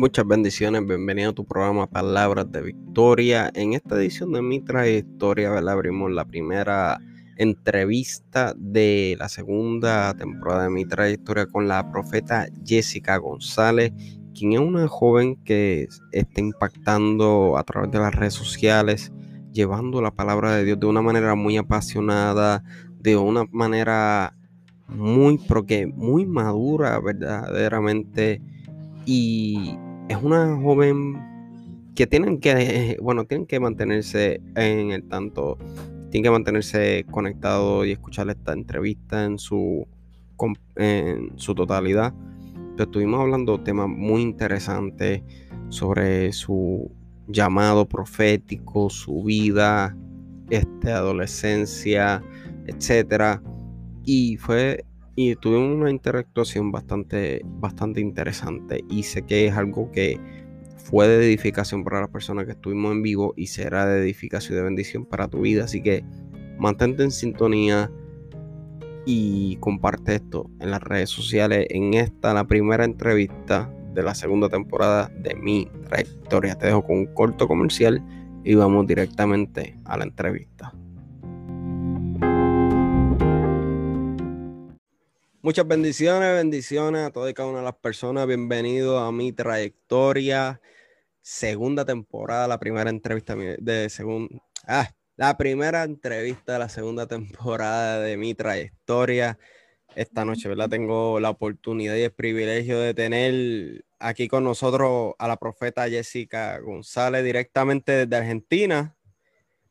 Muchas bendiciones, bienvenido a tu programa Palabras de Victoria. En esta edición de mi trayectoria, ¿verdad? abrimos la primera entrevista de la segunda temporada de mi trayectoria con la profeta Jessica González, quien es una joven que está impactando a través de las redes sociales, llevando la palabra de Dios de una manera muy apasionada, de una manera muy, porque muy madura verdaderamente y es una joven que tienen que, bueno, tienen que mantenerse en el tanto, tienen que mantenerse conectado y escuchar esta entrevista en su, en su totalidad. estuvimos hablando temas muy interesantes sobre su llamado profético, su vida, este, adolescencia, etcétera. Y fue y tuvimos una interactuación bastante, bastante interesante y sé que es algo que fue de edificación para las personas que estuvimos en vivo y será de edificación y de bendición para tu vida. Así que mantente en sintonía y comparte esto en las redes sociales. En esta, la primera entrevista de la segunda temporada de mi trayectoria. Te dejo con un corto comercial y vamos directamente a la entrevista. Muchas bendiciones, bendiciones a todas y cada una de las personas. Bienvenidos a mi trayectoria. Segunda temporada, la primera entrevista de. Ah, la primera entrevista de la segunda temporada de mi trayectoria. Esta noche, ¿verdad? Tengo la oportunidad y el privilegio de tener aquí con nosotros a la profeta Jessica González directamente desde Argentina,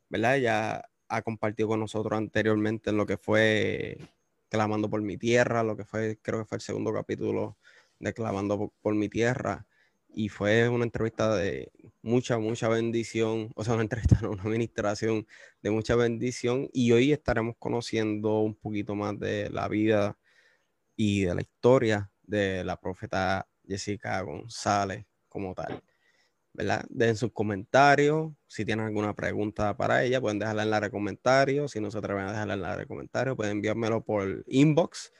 ¿verdad? Ya ha compartido con nosotros anteriormente en lo que fue clamando por mi tierra, lo que fue, creo que fue el segundo capítulo de clamando por, mi tierra. Y fue una entrevista de mucha, mucha bendición, o sea, una entrevista, una administración de mucha bendición. Y hoy estaremos conociendo un poquito más de la vida y de la historia de la profeta Jessica González como tal. ¿Verdad? Den sus comentarios. Si tienen alguna pregunta para ella, pueden dejarla en la de comentarios. Si no se atreven a dejarla en la de comentarios, pueden enviármelo por inbox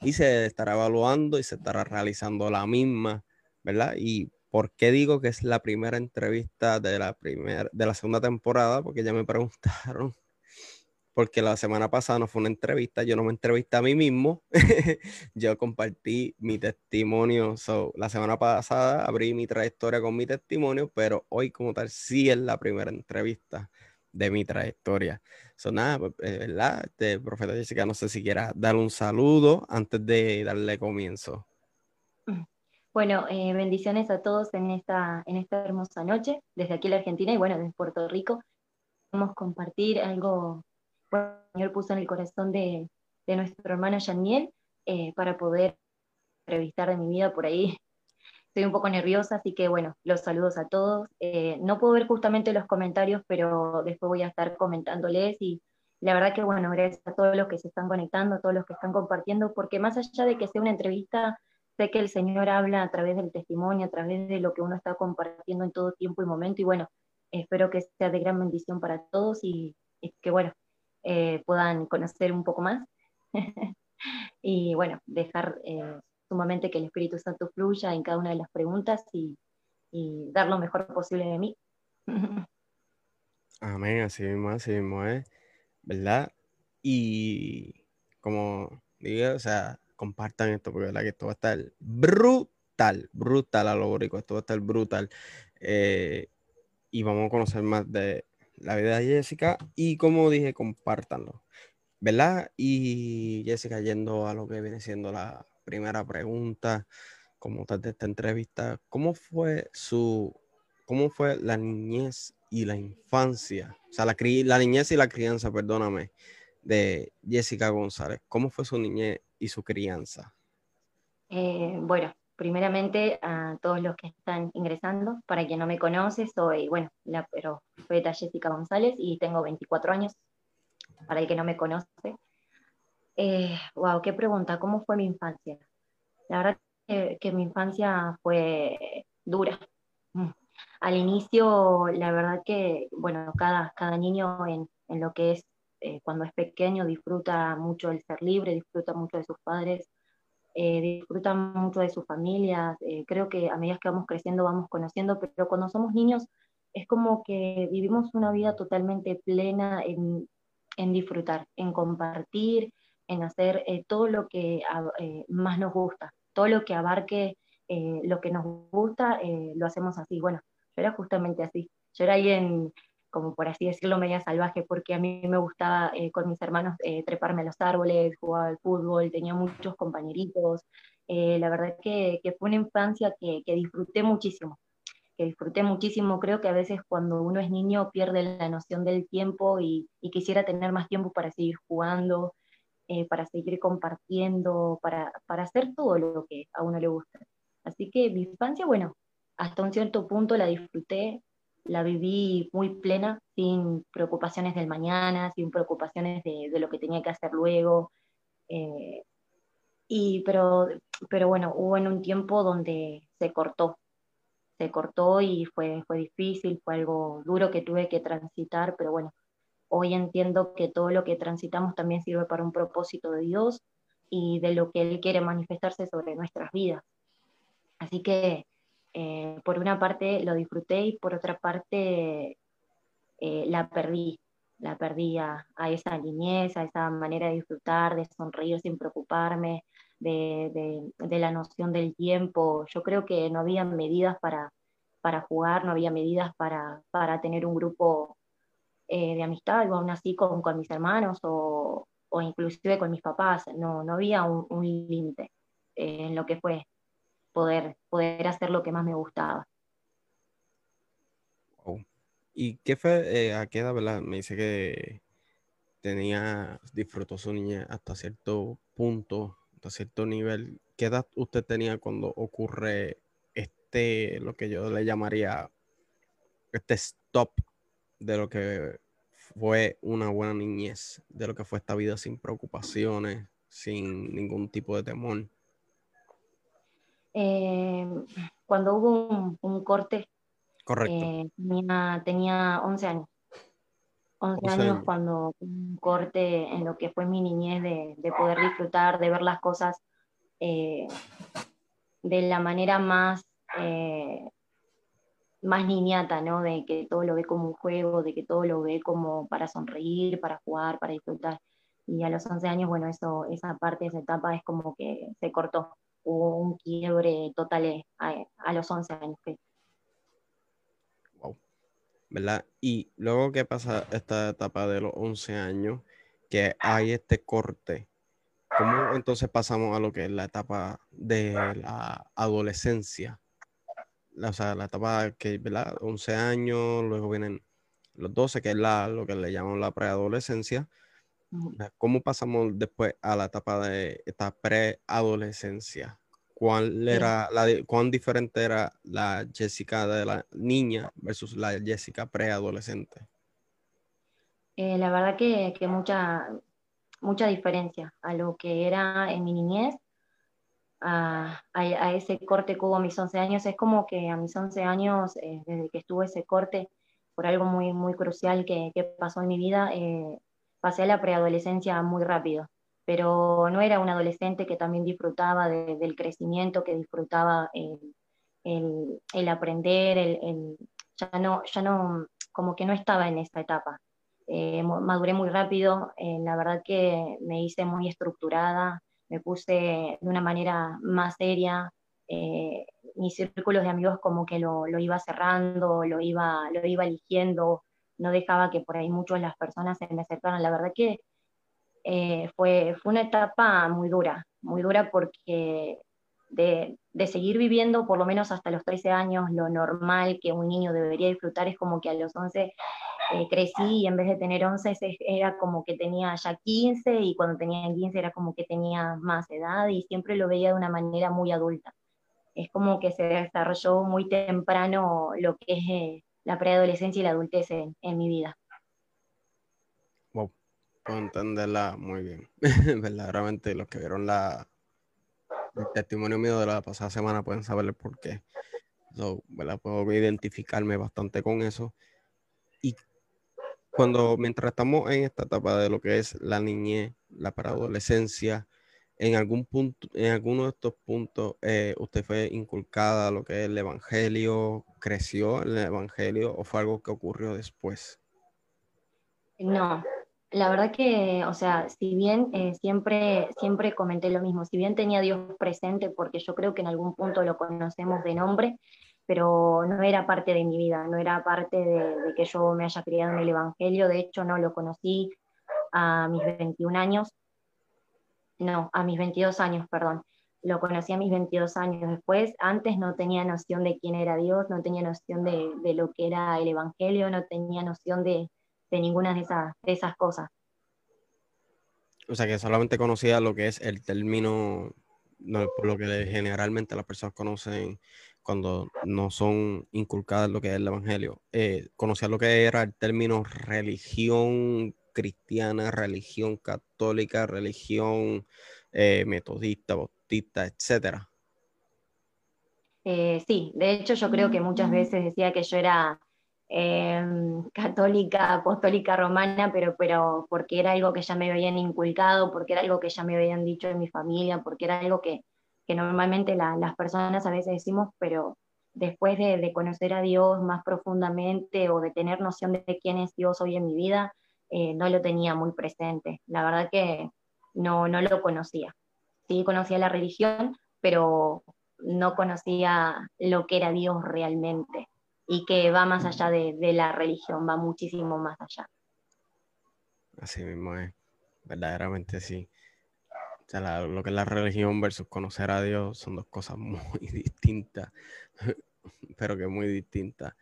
y se estará evaluando y se estará realizando la misma, ¿verdad? Y por qué digo que es la primera entrevista de la, primera, de la segunda temporada, porque ya me preguntaron porque la semana pasada no fue una entrevista, yo no me entrevisté a mí mismo, yo compartí mi testimonio, so, la semana pasada abrí mi trayectoria con mi testimonio, pero hoy como tal sí es la primera entrevista de mi trayectoria. So, nada, pues, eh, ¿verdad? Este, profeta Jessica, no sé si quieras dar un saludo antes de darle comienzo. Bueno, eh, bendiciones a todos en esta, en esta hermosa noche, desde aquí la Argentina y bueno, desde Puerto Rico. Vamos a compartir algo el Señor puso en el corazón de, nuestro hermano Yaniel eh, para poder entrevistar de mi vida por ahí. Estoy un poco nerviosa, así que bueno, los saludos a todos. Eh, no puedo ver justamente los comentarios, pero después voy a estar comentándoles y la verdad que bueno, gracias a todos los que se están conectando, a todos los que están compartiendo, porque más allá de que sea una entrevista, sé que el Señor habla a través del testimonio, a través de lo que uno está compartiendo en todo tiempo y momento, y bueno, espero que sea de gran bendición para todos y, y que bueno, eh, puedan conocer un poco más. y bueno, dejar eh, sumamente que el Espíritu Santo fluya en cada una de las preguntas y, dar lo mejor posible de mí. Amén, así mismo, así mismo es, ¿verdad? Y como digo, o sea, compartan esto, porque verdad que esto va a estar brutal, brutal a lo esto va a estar brutal. Eh, y vamos a conocer más de la vida de Jessica y como dije, compártanlo, ¿verdad? Y Jessica, yendo a lo que viene siendo la primera pregunta, como tal de esta entrevista, ¿cómo fue su, cómo fue la niñez y la infancia? O sea, la, la niñez y la crianza, perdóname, de Jessica González. ¿Cómo fue su niñez y su crianza? Eh, bueno, primeramente a todos los que están ingresando. Para quien no me conoce, soy, bueno, la profeta Jessica González y tengo 24 años. Para el que no me conoce. wow, eh, qué pregunta, ¿cómo fue mi infancia? La verdad que, mi infancia fue dura. Mm. Al inicio, la verdad que, bueno, cada, cada niño en, en lo que es, eh, cuando es pequeño, disfruta mucho el ser libre, disfruta mucho de sus padres, eh, disfrutan mucho de sus familias, eh, creo que a medida que vamos creciendo vamos conociendo, pero cuando somos niños es como que vivimos una vida totalmente plena en, en disfrutar, en compartir, en hacer eh, todo lo que más nos gusta, todo lo que abarque lo que nos gusta, lo hacemos así. Bueno, yo era justamente así. Yo era alguien, como por así decirlo, media salvaje, porque a mí me gustaba con mis hermanos treparme a los árboles, jugar al fútbol, tenía muchos compañeritos, eh, la verdad que, que, fue una infancia que, que, disfruté muchísimo, que disfruté muchísimo. Creo que a veces cuando uno es niño pierde la noción del tiempo y, y quisiera tener más tiempo para seguir jugando, eh, para seguir compartiendo, para, para hacer todo lo que a uno le gusta. Así que mi infancia, bueno, hasta un cierto punto la disfruté, la viví muy plena, sin preocupaciones del mañana, sin preocupaciones de, lo que tenía que hacer luego. Eh, y, pero, pero bueno, hubo en un tiempo donde se cortó, se cortó y fue, fue difícil, fue algo duro que tuve que transitar, pero bueno, hoy entiendo que todo lo que transitamos también sirve para un propósito de Dios y de lo que Él quiere manifestarse sobre nuestras vidas. Así que eh, por una parte lo disfruté y por otra parte eh, la perdí, la perdí a, esa niñez, a esa manera de disfrutar, de sonreír sin preocuparme, de, la noción del tiempo. Yo creo que no había medidas para, para jugar, no había medidas para, para tener un grupo eh, de amistad, o aún así con, mis hermanos o, o, inclusive con mis papás. No, no había un, límite en lo que fue poder, poder hacer lo que más me gustaba. ¿Y qué fue, eh, a qué edad? Me dice que tenía, disfrutó su niña hasta cierto punto, hasta cierto nivel. ¿Qué edad usted tenía cuando ocurre este, lo que yo le llamaría, este stop de lo que fue una buena niñez, de lo que fue esta vida sin preocupaciones, sin ningún tipo de temor? Eh, cuando hubo un corte Correcto. Eh, tenía, tenía 11 años. 11, años, cuando un corte en lo que fue mi niñez de, poder disfrutar, de ver las cosas eh, de la manera más, eh, más niñata, ¿no? De que todo lo ve como un juego, de que todo lo ve como para sonreír, para jugar, para disfrutar. Y a los 11 años, bueno, eso, esa parte, esa etapa es como que se cortó. Hubo un quiebre total a, a los 11 años. Que, ¿verdad? Y luego que pasa esta etapa de los 11 años, que hay este corte, ¿cómo entonces pasamos a lo que es la etapa de la adolescencia? o sea, la etapa que, ¿verdad? 11 años, luego vienen los 12, que es la, lo que le llamamos la preadolescencia. ¿Cómo pasamos después a la etapa de esta preadolescencia? ¿Cuál era la, cuán diferente era la Jessica de la niña versus la Jessica preadolescente? Eh, la verdad que, que, mucha, mucha diferencia a lo que era en mi niñez, a, a, ese corte que hubo a mis 11 años. Es como que a mis 11 años, eh, desde que estuve ese corte, por algo muy, muy crucial que, que pasó en mi vida, eh, pasé la preadolescencia muy rápido pero no era un adolescente que también disfrutaba del crecimiento, que disfrutaba el, aprender, el, ya, no, ya no, como que no estaba en esta etapa. Eh, maduré muy rápido, eh, la verdad que me hice muy estructurada, me puse de una manera más seria, eh, mis círculos de amigos como que lo, lo, iba cerrando, lo iba, lo iba eligiendo, no dejaba que por ahí muchas las personas se me acercaran. La verdad que eh, fue, fue una etapa muy dura, muy dura porque de, de, seguir viviendo por lo menos hasta los 13 años, lo normal que un niño debería disfrutar es como que a los 11 eh, crecí y en vez de tener 11 era como que tenía ya 15 y cuando tenía 15 era como que tenía más edad y siempre lo veía de una manera muy adulta. Es como que se desarrolló muy temprano lo que es eh, la preadolescencia y la adultez en, en mi vida. Puedo entenderla muy bien. Verdaderamente los que vieron la, el testimonio mío de la pasada semana pueden saber por qué. Puedo identificarme bastante con eso. Y cuando, mientras estamos en esta etapa de lo que es la niñez, la preadolescencia, en algún punto, en alguno de estos puntos, eh, usted fue inculcada lo que es el evangelio, creció el evangelio o fue algo que ocurrió después? No, la verdad que, o sea, si bien eh, siempre, siempre comenté lo mismo, si bien tenía a Dios presente, porque yo creo que en algún punto lo conocemos de nombre, pero no era parte de mi vida, no era parte de, que yo me haya criado en el Evangelio, de hecho no lo conocí a mis 21 años, no, a mis 22 años, perdón, lo conocí a mis 22 años después, antes no tenía noción de quién era Dios, no tenía noción de, de lo que era el Evangelio, no tenía noción de, de ninguna de esas, de esas cosas. O sea que solamente conocía lo que es el término, lo que generalmente las personas conocen cuando no son inculcadas lo que es el Evangelio. Eh, conocía lo que era el término religión cristiana, religión católica, religión eh, metodista, bautista, etcétera. Eh, sí, de hecho yo creo que muchas veces decía que yo era Em, católica, apostólica romana, pero, pero porque era algo que ya me habían inculcado, porque era algo que ya me habían dicho en mi familia, porque era algo que, que normalmente las personas a veces decimos, pero después de, conocer a Dios más profundamente o de tener noción de quién es Dios hoy en mi vida, eh, no lo tenía muy presente. La verdad que no, no lo conocía. Sí conocía la religión, pero no conocía lo que era Dios realmente y que va más allá de, la religión, va muchísimo más allá. Así mismo es, verdaderamente sí. O sea, lo que es la religión versus conocer a Dios son dos cosas muy distintas, pero que muy distintas.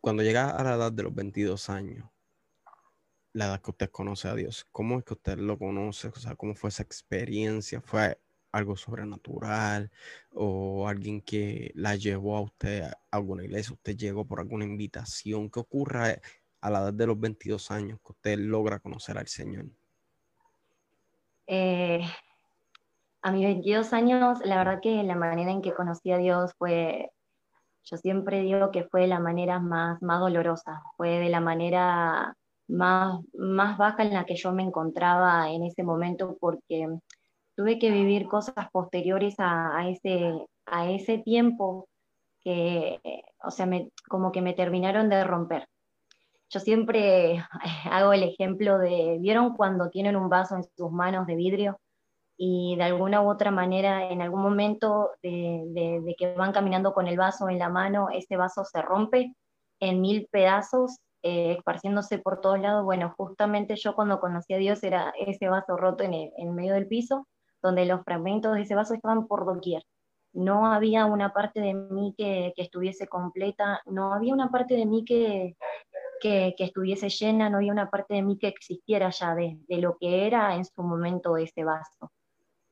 Cuando llega a la edad de los 22 años, la edad que usted conoce a Dios, ¿cómo es que usted lo conoce? O sea, ¿cómo fue esa experiencia? ¿Fue algo sobrenatural o alguien que la llevó a usted a alguna iglesia, usted llegó por alguna invitación. ¿Qué ocurre a la edad de los 22 años que usted logra conocer al Señor? Eh, a mis 22 años, la verdad que la manera en que conocí a Dios fue, yo siempre digo que fue de la manera más, más dolorosa, fue de la manera más, más baja en la que yo me encontraba en ese momento porque tuve que vivir cosas posteriores a, ese, a ese tiempo que, o sea, como que me terminaron de romper. Yo siempre hago el ejemplo de, ¿vieron cuando tienen un vaso en sus manos de vidrio? y de alguna u otra manera, en algún momento de, que van caminando con el vaso en la mano, ese vaso se rompe en mil pedazos, eh, esparciéndose por todos lados. Bueno, justamente yo cuando conocí a Dios era ese vaso roto en, en medio del piso donde los fragmentos de ese vaso estaban por doquier. No había una parte de mí que, estuviese completa, no había una parte de mí que, que, estuviese llena, no había una parte de mí que existiera ya de, lo que era en su momento ese vaso.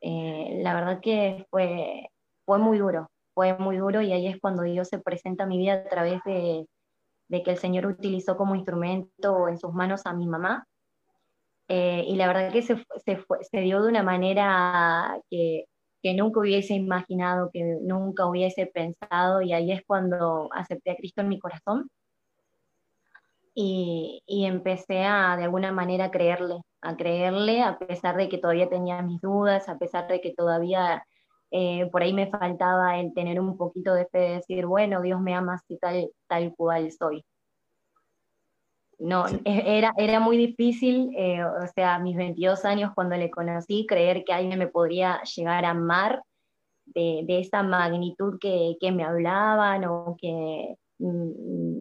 Eh, la verdad que fue, fue muy duro, fue muy duro y ahí es cuando Dios se presenta a mi vida a través de, de que el Señor utilizó como instrumento en sus manos a mi mamá. Eh, y la verdad que se, se, dio de una manera que, que, nunca hubiese imaginado, que nunca hubiese pensado, y ahí es cuando acepté a Cristo en mi corazón. Y, y empecé a de alguna manera creerle, a creerle a pesar de que todavía tenía mis dudas, a pesar de que todavía eh, por ahí me faltaba el tener un poquito de fe de decir, bueno, Dios me ama así tal, tal cual soy no, e, era, era muy difícil, eh, o sea, a mis 22 años cuando le conocí, creer que alguien me podría llegar a amar de, de esa magnitud que, que, me hablaban o que, mm,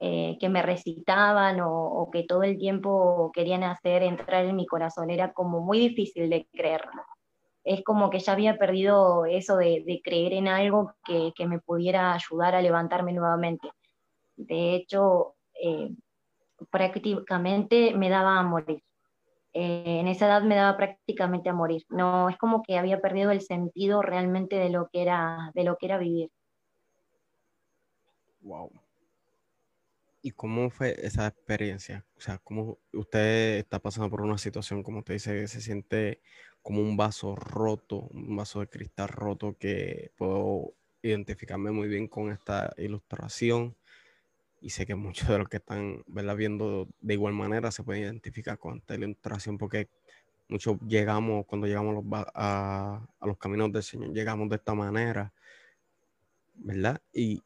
eh, que me recitaban o, o, que todo el tiempo querían hacer entrar en mi corazón, era como muy difícil de creerlo. Es como que ya había perdido eso de, de creer en algo que, que, me pudiera ayudar a levantarme nuevamente. De hecho, eh, prácticamente me daba a morir. Eh, en esa edad me daba prácticamente a morir. No, es como que había perdido el sentido realmente de lo que era, de lo que era vivir. Wow. ¿Y cómo fue esa experiencia? O sea, ¿cómo usted está pasando por una situación, como usted dice, se siente como un vaso roto, un vaso de cristal roto que puedo identificarme muy bien con esta ilustración? y sé que muchos de los que están viendo de igual manera se pueden identificar con esta ilustración porque muchos llegamos, cuando llegamos a, los caminos del Señor, llegamos de esta manera, ¿verdad? Y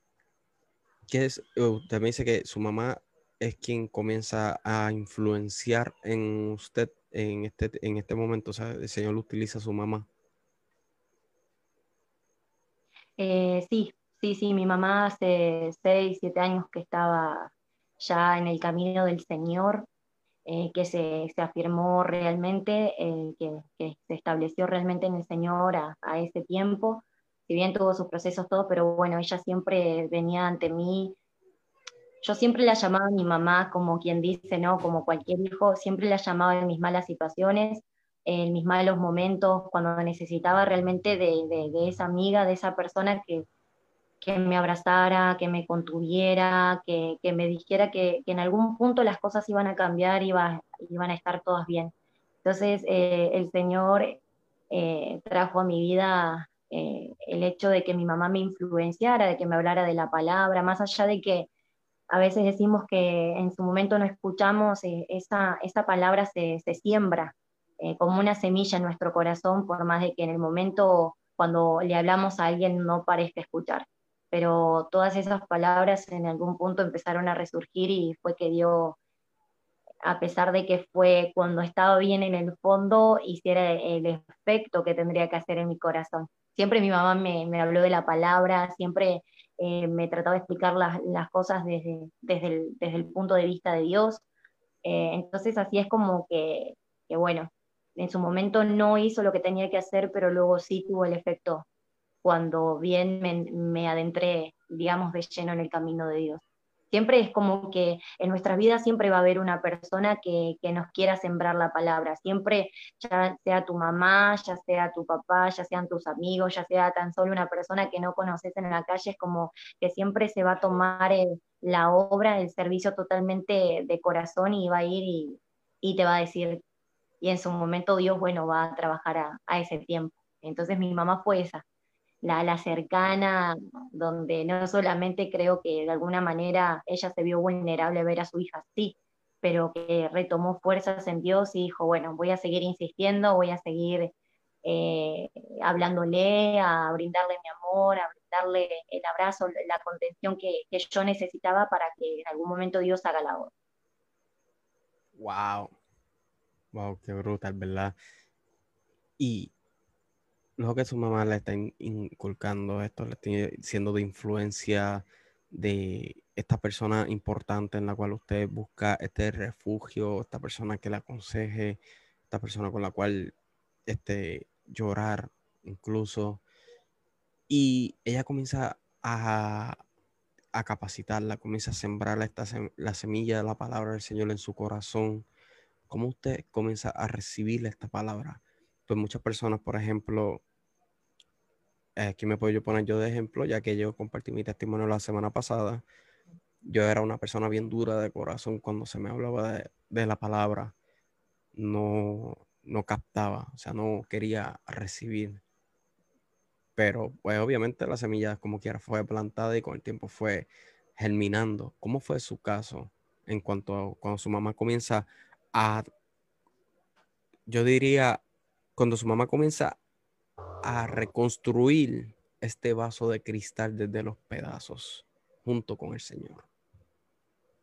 ¿qué es? Usted me dice que su mamá es quien comienza a influenciar en usted en este, en este momento, o sea, el Señor utiliza a su mamá. Eh, sí, sí, sí, mi mamá hace seis, siete años que estaba ya en el camino del Señor, eh, que se, afirmó realmente, eh, que, se estableció realmente en el Señor a, a, ese tiempo, si bien tuvo sus procesos todo, pero bueno, ella siempre venía ante mí yo siempre la llamaba a mi mamá como quien dice, ¿no? Como cualquier hijo, siempre la llamaba en mis malas situaciones, en mis malos momentos, cuando necesitaba realmente de, esa amiga, de esa persona que, me abrazara, que me contuviera, que, me dijera que, en algún punto las cosas iban a cambiar, iban a estar todas bien. Entonces, eh, el Señor eh, trajo a mi vida eh, el hecho de que mi mamá me influenciara, de que me hablara de la palabra, más allá de que a veces decimos que en su momento no escuchamos, eh, esa, esa, palabra se, siembra eh, como una semilla en nuestro corazón, por más de que en el momento cuando le hablamos a alguien no parezca escuchar. Pero todas esas palabras en algún punto empezaron a resurgir y fue que dio, a pesar de que fue cuando estaba bien en el fondo, hiciera el efecto que tendría que hacer en mi corazón. Siempre mi mamá me habló de la palabra, siempre eh, me trataba de explicar las, las cosas desde, desde, el, desde, el, punto de vista de Dios. Eh, entonces así es como que, que, bueno, en su momento no hizo lo que tenía que hacer, pero luego sí tuvo el efecto cuando bien me, me adentré, digamos, de lleno en el camino de Dios. Siempre es como que en nuestras vidas siempre va a haber una persona que, nos quiera sembrar la palabra, siempre ya sea tu mamá, ya sea tu papá, ya sean tus amigos, ya sea tan solo una persona que no conoces en la calle, es como que siempre se va a tomar la obra, el servicio totalmente de corazón y va a ir y, te va a decir, y en su momento Dios, bueno, va a trabajar a, a ese tiempo. Entonces mi mamá fue esa, la, la, cercana, donde no solamente creo que de alguna manera ella se vio vulnerable a ver a su hija así, pero que retomó fuerzas en Dios y dijo, bueno, voy a seguir insistiendo, voy a seguir eh, hablándole, a brindarle mi amor, a brindarle el abrazo, la contención que, que, yo necesitaba para que en algún momento Dios haga la obra. Wow, wow, qué brutal, ¿verdad? Y lo que su mamá le está inculcando esto, le está siendo de influencia de esta persona importante en la cual usted busca este refugio, esta persona que le aconseje, esta persona con la cual este, llorar incluso. Y ella comienza a, a capacitarla, comienza a sembrar esta, la semilla de la palabra del Señor en su corazón. ¿Cómo usted comienza a recibir esta palabra? Pues muchas personas, por ejemplo, aquí me puedo poner yo de ejemplo, ya que yo compartí mi testimonio la semana pasada. Yo era una persona bien dura de corazón cuando se me hablaba de, la palabra. No, no captaba, o sea, no quería recibir. Pero pues obviamente la semilla como quiera fue plantada y con el tiempo fue germinando. ¿Cómo fue su caso en cuanto a cuando su mamá comienza a, yo diría, cuando su mamá comienza a reconstruir este vaso de cristal desde los pedazos junto con el Señor?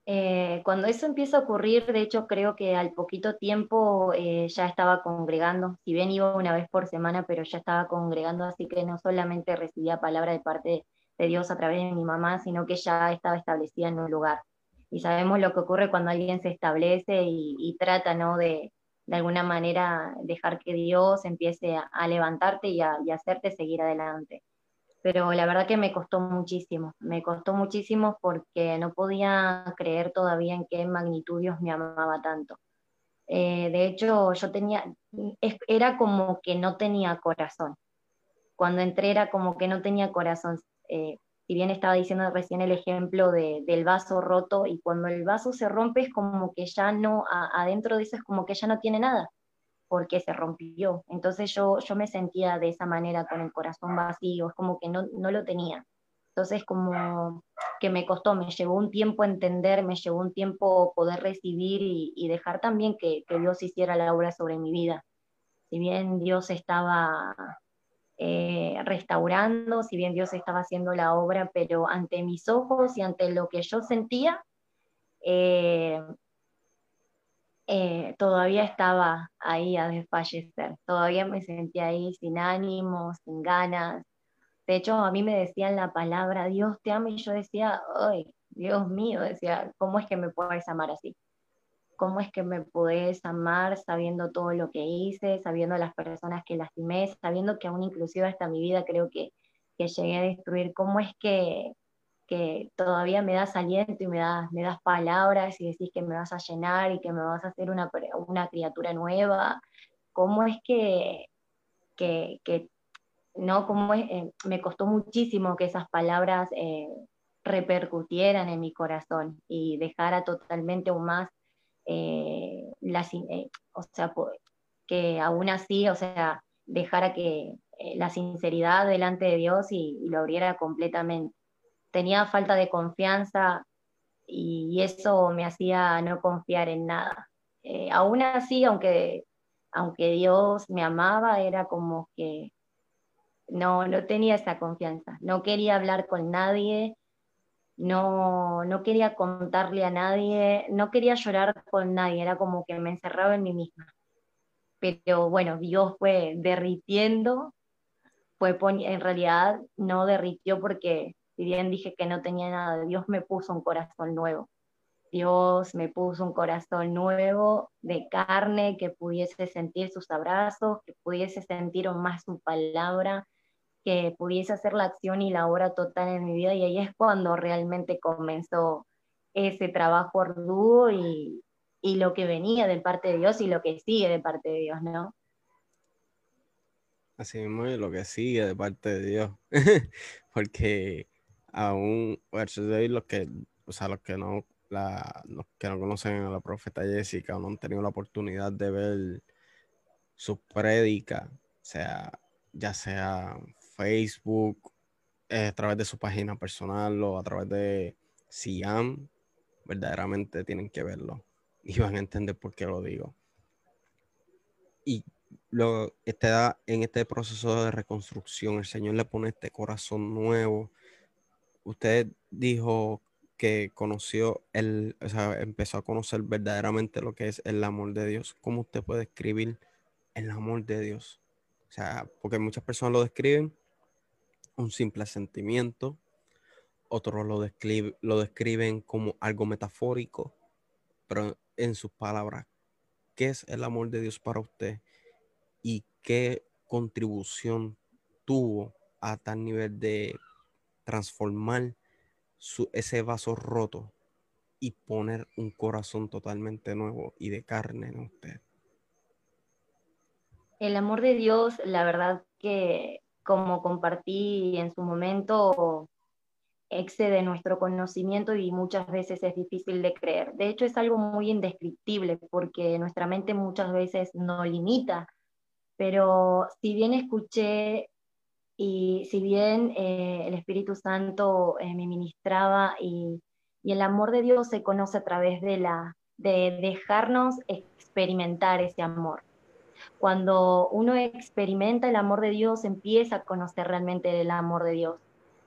Eh, cuando eso empieza a ocurrir, de hecho creo que al poquito tiempo eh, ya estaba congregando, si bien iba una vez por semana, pero ya estaba congregando, así que no solamente recibía palabra de parte de Dios a través de mi mamá, sino que ya estaba establecida en un lugar. Y sabemos lo que ocurre cuando alguien se establece y, y trata ¿no? de, de alguna manera dejar que Dios empiece a, levantarte y a, hacerte seguir adelante. Pero la verdad que me costó muchísimo, me costó muchísimo porque no podía creer todavía en qué magnitud Dios me amaba tanto. Eh, de hecho, yo tenía, era como que no tenía corazón. Cuando entré era como que no tenía corazón. Eh, si bien estaba diciendo recién el ejemplo del vaso roto, y cuando el vaso se rompe es como que ya no, adentro de eso es como que ya no tiene nada, porque se rompió. Entonces yo, yo me sentía de esa manera, con el corazón vacío, es como que no, no lo tenía. Entonces como que me costó, me llevó un tiempo entender, me llevó un tiempo poder recibir y, dejar también que, que Dios hiciera la obra sobre mi vida. si bien Dios estaba eh, restaurando, si bien Dios estaba haciendo la obra, pero ante mis ojos y ante lo que yo sentía, eh, eh, todavía estaba ahí a desfallecer, todavía me sentía ahí sin ánimo, sin ganas. De hecho, a mí me decían la palabra Dios te ama y yo decía, ay, Dios mío, decía, ¿cómo es que me puedes amar así? ¿Cómo es que me puedes amar sabiendo todo lo que hice, sabiendo las personas que lastimé, sabiendo que aún inclusive hasta mi vida creo que, que llegué a destruir? ¿Cómo es que, que todavía me das aliento y me das, me das palabras y decís que me vas a llenar y que me vas a hacer una, una criatura nueva. ¿Cómo es que, que, que no, cómo es, eh, me costó muchísimo que esas palabras eh, repercutieran en mi corazón y dejara totalmente aún más eh, la, o sea, que aún así, o sea, dejara que la sinceridad delante de Dios y lo abriera completamente tenía falta de confianza y, eso me hacía no confiar en nada. Eh, aún así, aunque, aunque Dios me amaba, era como que no, no tenía esa confianza. No quería hablar con nadie, no, no quería contarle a nadie, no quería llorar con nadie, era como que me encerraba en mí misma. Pero bueno, Dios fue derritiendo, fue en realidad no derritió porque si bien dije que no tenía nada, Dios me puso un corazón nuevo. Dios me puso un corazón nuevo de carne que pudiese sentir sus abrazos, que pudiese sentir más su palabra, que pudiese hacer la acción y la obra total en mi vida. Y ahí es cuando realmente comenzó ese trabajo arduo y, y lo que venía de parte de Dios y lo que sigue de parte de Dios, ¿no? Así mismo y lo que sigue de parte de Dios. Porque aún los que, o sea, los que no, la, los que no conocen a la profeta Jessica o no han tenido la oportunidad de ver su prédica, sea, ya sea Facebook, eh, a través de su página personal o a través de Siam, verdaderamente tienen que verlo y van a entender por qué lo digo. Y lo, este, en este proceso de reconstrucción, el Señor le pone este corazón nuevo, usted dijo que conoció el, o sea, empezó a conocer verdaderamente lo que es el amor de Dios. ¿Cómo usted puede escribir el amor de Dios? O sea, porque muchas personas lo describen un simple sentimiento, otros lo, lo describen como algo metafórico, pero en sus palabras, ¿qué es el amor de Dios para usted? ¿Y qué contribución tuvo a tal nivel de transformar ese vaso roto y poner un corazón totalmente nuevo y de carne en usted. El amor de Dios, la verdad que como compartí en su momento, excede nuestro conocimiento y muchas veces es difícil de creer. De hecho, es algo muy indescriptible porque nuestra mente muchas veces no limita. Pero si bien escuché y si bien eh, el Espíritu Santo eh, me ministraba y, y, el amor de Dios se conoce a través de, la, de dejarnos experimentar ese amor. Cuando uno experimenta el amor de Dios, empieza a conocer realmente el amor de Dios.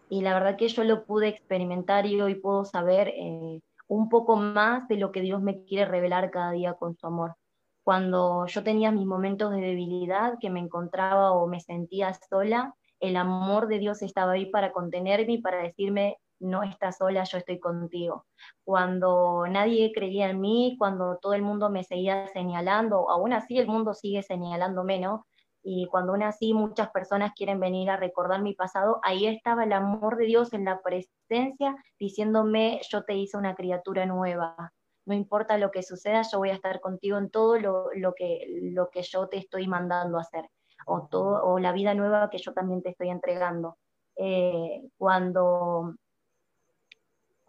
Y la verdad que yo lo pude experimentar y hoy puedo saber eh, un poco más de lo que Dios me quiere revelar cada día con su amor. Cuando yo tenía mis momentos de debilidad, que me encontraba o me sentía sola, el amor de Dios estaba ahí para contenerme y para decirme, no estás sola, yo estoy contigo. Cuando nadie creía en mí, cuando todo el mundo me seguía señalando, aún así el mundo sigue señalándome, ¿no? Y cuando aún así muchas personas quieren venir a recordar mi pasado, ahí estaba el amor de Dios en la presencia diciéndome, yo te hice una criatura nueva. No importa lo que suceda, yo voy a estar contigo en todo lo, lo, que, lo que yo te estoy mandando a hacer o, todo, o la vida nueva que yo también te estoy entregando. Eh, cuando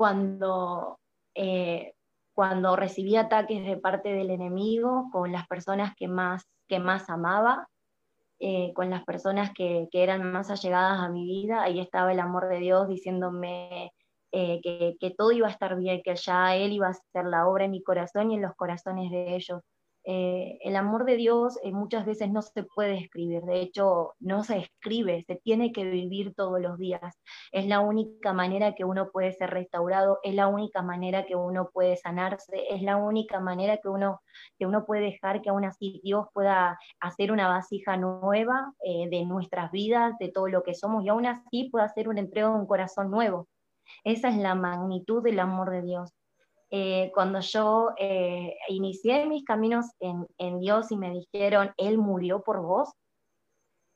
cuando, eh, cuando recibí ataques de parte del enemigo con las personas que más, que más amaba, eh, con las personas que, que, eran más allegadas a mi vida, ahí estaba el amor de Dios diciéndome que, que, todo iba a estar bien, que ya Él iba a hacer la obra en mi corazón y en los corazones de ellos. Eh, el amor de Dios eh, muchas veces no se puede escribir, de hecho no se escribe, se tiene que vivir todos los días. Es la única manera que uno puede ser restaurado, es la única manera que uno puede sanarse, es la única manera que uno, que uno puede dejar que aún así Dios pueda hacer una vasija nueva eh, de nuestras vidas, de todo lo que somos, y aún así pueda hacer un entrego de un corazón nuevo. Esa es la magnitud del amor de Dios. Eh, cuando yo eh, inicié mis caminos en, Dios y me dijeron, Él murió por vos,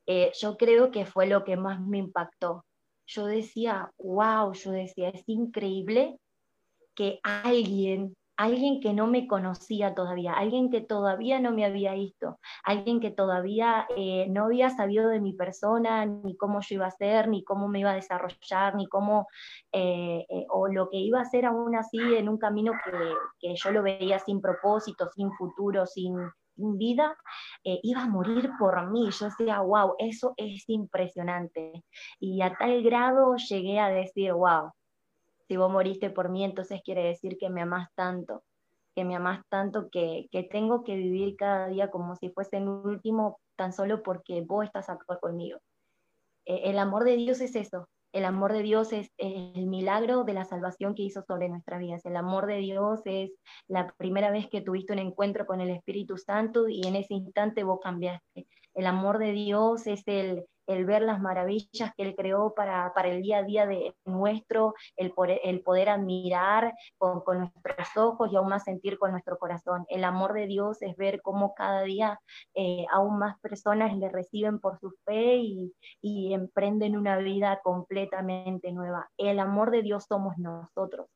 eh, yo creo que fue lo que más me impactó. Yo decía, wow, yo decía, es increíble que alguien alguien que no me conocía todavía, alguien que todavía no me había visto, alguien que todavía eh, no había sabido de mi persona, ni cómo yo iba a ser, ni cómo me iba a desarrollar, ni cómo, eh, eh, o lo que iba a ser aún así en un camino que, yo lo veía sin propósito, sin futuro, sin, vida, iba a morir por mí. Yo decía, wow, eso es impresionante. Y a tal grado llegué a decir, wow, si vos moriste por mí, entonces quiere decir que me amás tanto, que me amás tanto que, tengo que vivir cada día como si fuese el último, tan solo porque vos estás acá conmigo. E, el amor de Dios es eso, el amor de Dios es el milagro de la salvación que hizo sobre nuestras vidas. El amor de Dios es la primera vez que tuviste un encuentro con el Espíritu Santo y en ese instante vos cambiaste. El amor de Dios es el, el ver las maravillas que Él creó para, el día a día de nuestro, el poder, el poder admirar con, nuestros ojos y aún más sentir con nuestro corazón. El amor de Dios es ver cómo cada día eh, aún más personas le reciben por su fe y, y emprenden una vida completamente nueva. El amor de Dios somos nosotros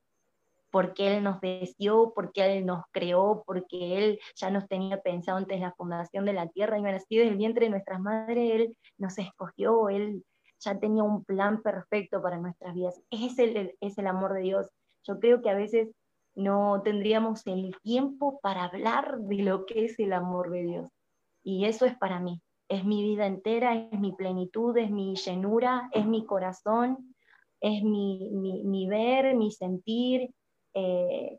porque Él nos deseó, porque Él nos creó, porque Él ya nos tenía pensado antes la fundación de la tierra y nacido del vientre de nuestras madres, Él nos escogió, Él ya tenía un plan perfecto para nuestras vidas. Es el, es el amor de Dios. Yo creo que a veces no tendríamos el tiempo para hablar de lo que es el amor de Dios. Y eso es para mí. Es mi vida entera, es mi plenitud, es mi llenura, es mi corazón, es mi ver, mi sentir, eh,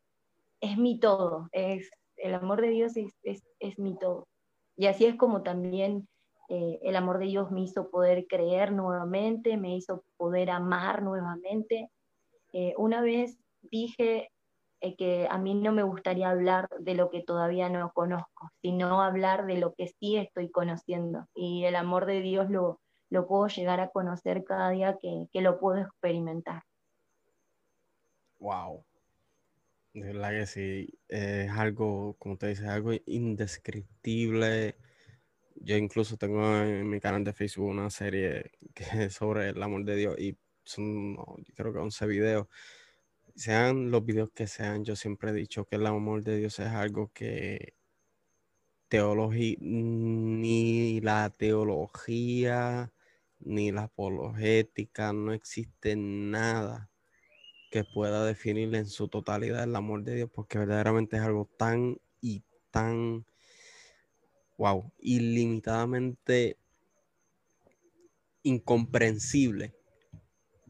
es mi todo, es, el amor de Dios es, es, mi todo. Y así es como también eh, el amor de Dios me hizo poder creer nuevamente, me hizo poder amar nuevamente. Eh, una vez dije que a mí no me gustaría hablar de lo que todavía no conozco, sino hablar de lo que sí estoy conociendo. Y el amor de Dios lo, lo puedo llegar a conocer cada día que, que lo puedo experimentar. Wow. De verdad que sí, es algo, como te dice, algo indescriptible. Yo incluso tengo en mi canal de Facebook una serie que es sobre el amor de Dios y son, yo creo que 11 videos. Sean los videos que sean, yo siempre he dicho que el amor de Dios es algo que teología, ni la teología, ni la apologética, no existe nada que pueda definir en su totalidad el amor de Dios, porque verdaderamente es algo tan y tan, wow, ilimitadamente incomprensible,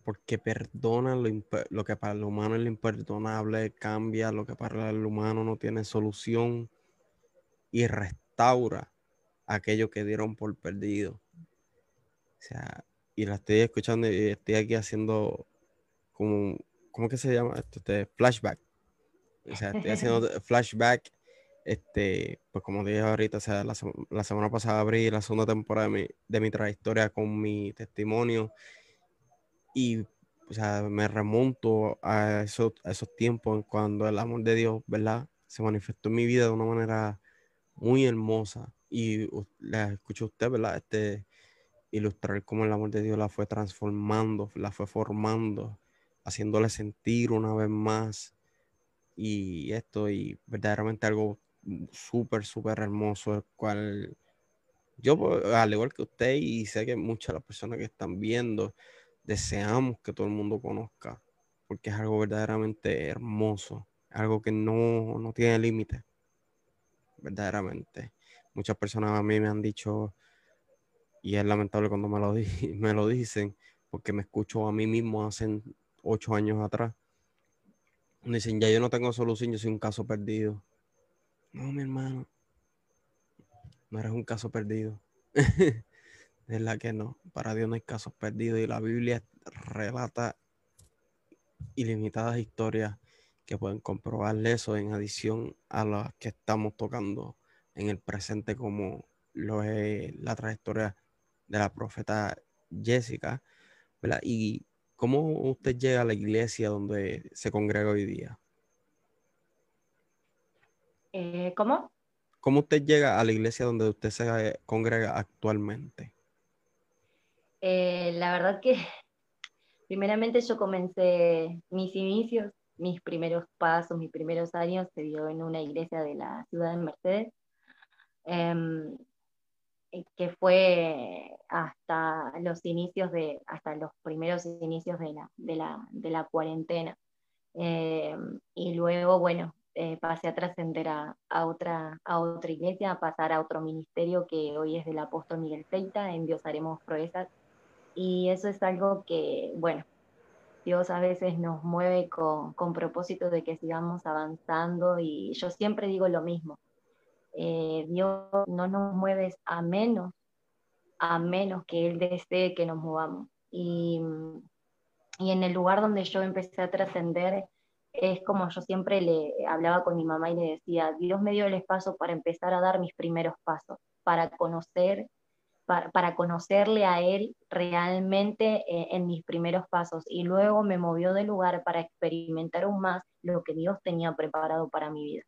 porque perdona lo, que para el humano es imperdonable, cambia lo que para el humano no tiene solución y restaura aquello que dieron por perdido. O sea, y la estoy escuchando y estoy aquí haciendo como ¿cómo que se llama? Este, flashback. O sea, estoy haciendo flashback. Este, pues como dije ahorita, o sea, la, semana pasada abrí la segunda temporada de mi, de mi trayectoria con mi testimonio. Y, o sea, me remonto a esos, a esos tiempos cuando el amor de Dios, ¿verdad? Se manifestó en mi vida de una manera muy hermosa. Y la escucho a usted, ¿verdad? Este, ilustrar cómo el amor de Dios la fue transformando, la fue formando haciéndole sentir una vez más y esto y verdaderamente algo súper, súper hermoso, el cual yo, pues, al igual que usted y sé que muchas las personas que están viendo, deseamos que todo el mundo conozca, porque es algo verdaderamente hermoso, algo que no, no tiene límite, verdaderamente. Muchas personas a mí me han dicho, y es lamentable cuando me lo, me lo dicen, porque me escucho a mí mismo hacen ocho años atrás. Dicen, ya yo no tengo solución, yo soy un caso perdido. No, mi hermano, no eres un caso perdido. es la que no. Para Dios no hay casos perdidos y la Biblia relata ilimitadas historias que pueden comprobarle eso en adición a las que estamos tocando en el presente como lo es la trayectoria de la profeta Jessica, ¿verdad? Y cómo usted llega a la iglesia donde se congrega hoy día. Eh, ¿Cómo? ¿Cómo usted llega a la iglesia donde usted se congrega actualmente? Eh, la verdad que primeramente yo comencé mis inicios, mis primeros pasos, mis primeros años se dio en una iglesia de la ciudad de Mercedes, em, que fue hasta los inicios de, hasta los primeros inicios de la, de la, de la cuarentena. Em, y luego, bueno, eh, pasé a trascender a, a, otra, a otra iglesia, a pasar a otro ministerio que hoy es del apóstol Miguel Feita, en Dios haremos proezas. Y eso es algo que, bueno, Dios a veces nos mueve con, con propósito de que sigamos avanzando y yo siempre digo lo mismo. Eh, Dios no nos mueve a menos, a menos que Él desee que nos movamos. Y, y en el lugar donde yo empecé a trascender, es como yo siempre le hablaba con mi mamá y le decía, Dios me dio el espacio para empezar a dar mis primeros pasos, para conocer, para, conocerle a Él realmente eh, en mis primeros pasos. Y luego me movió de lugar para experimentar aún más lo que Dios tenía preparado para mi vida.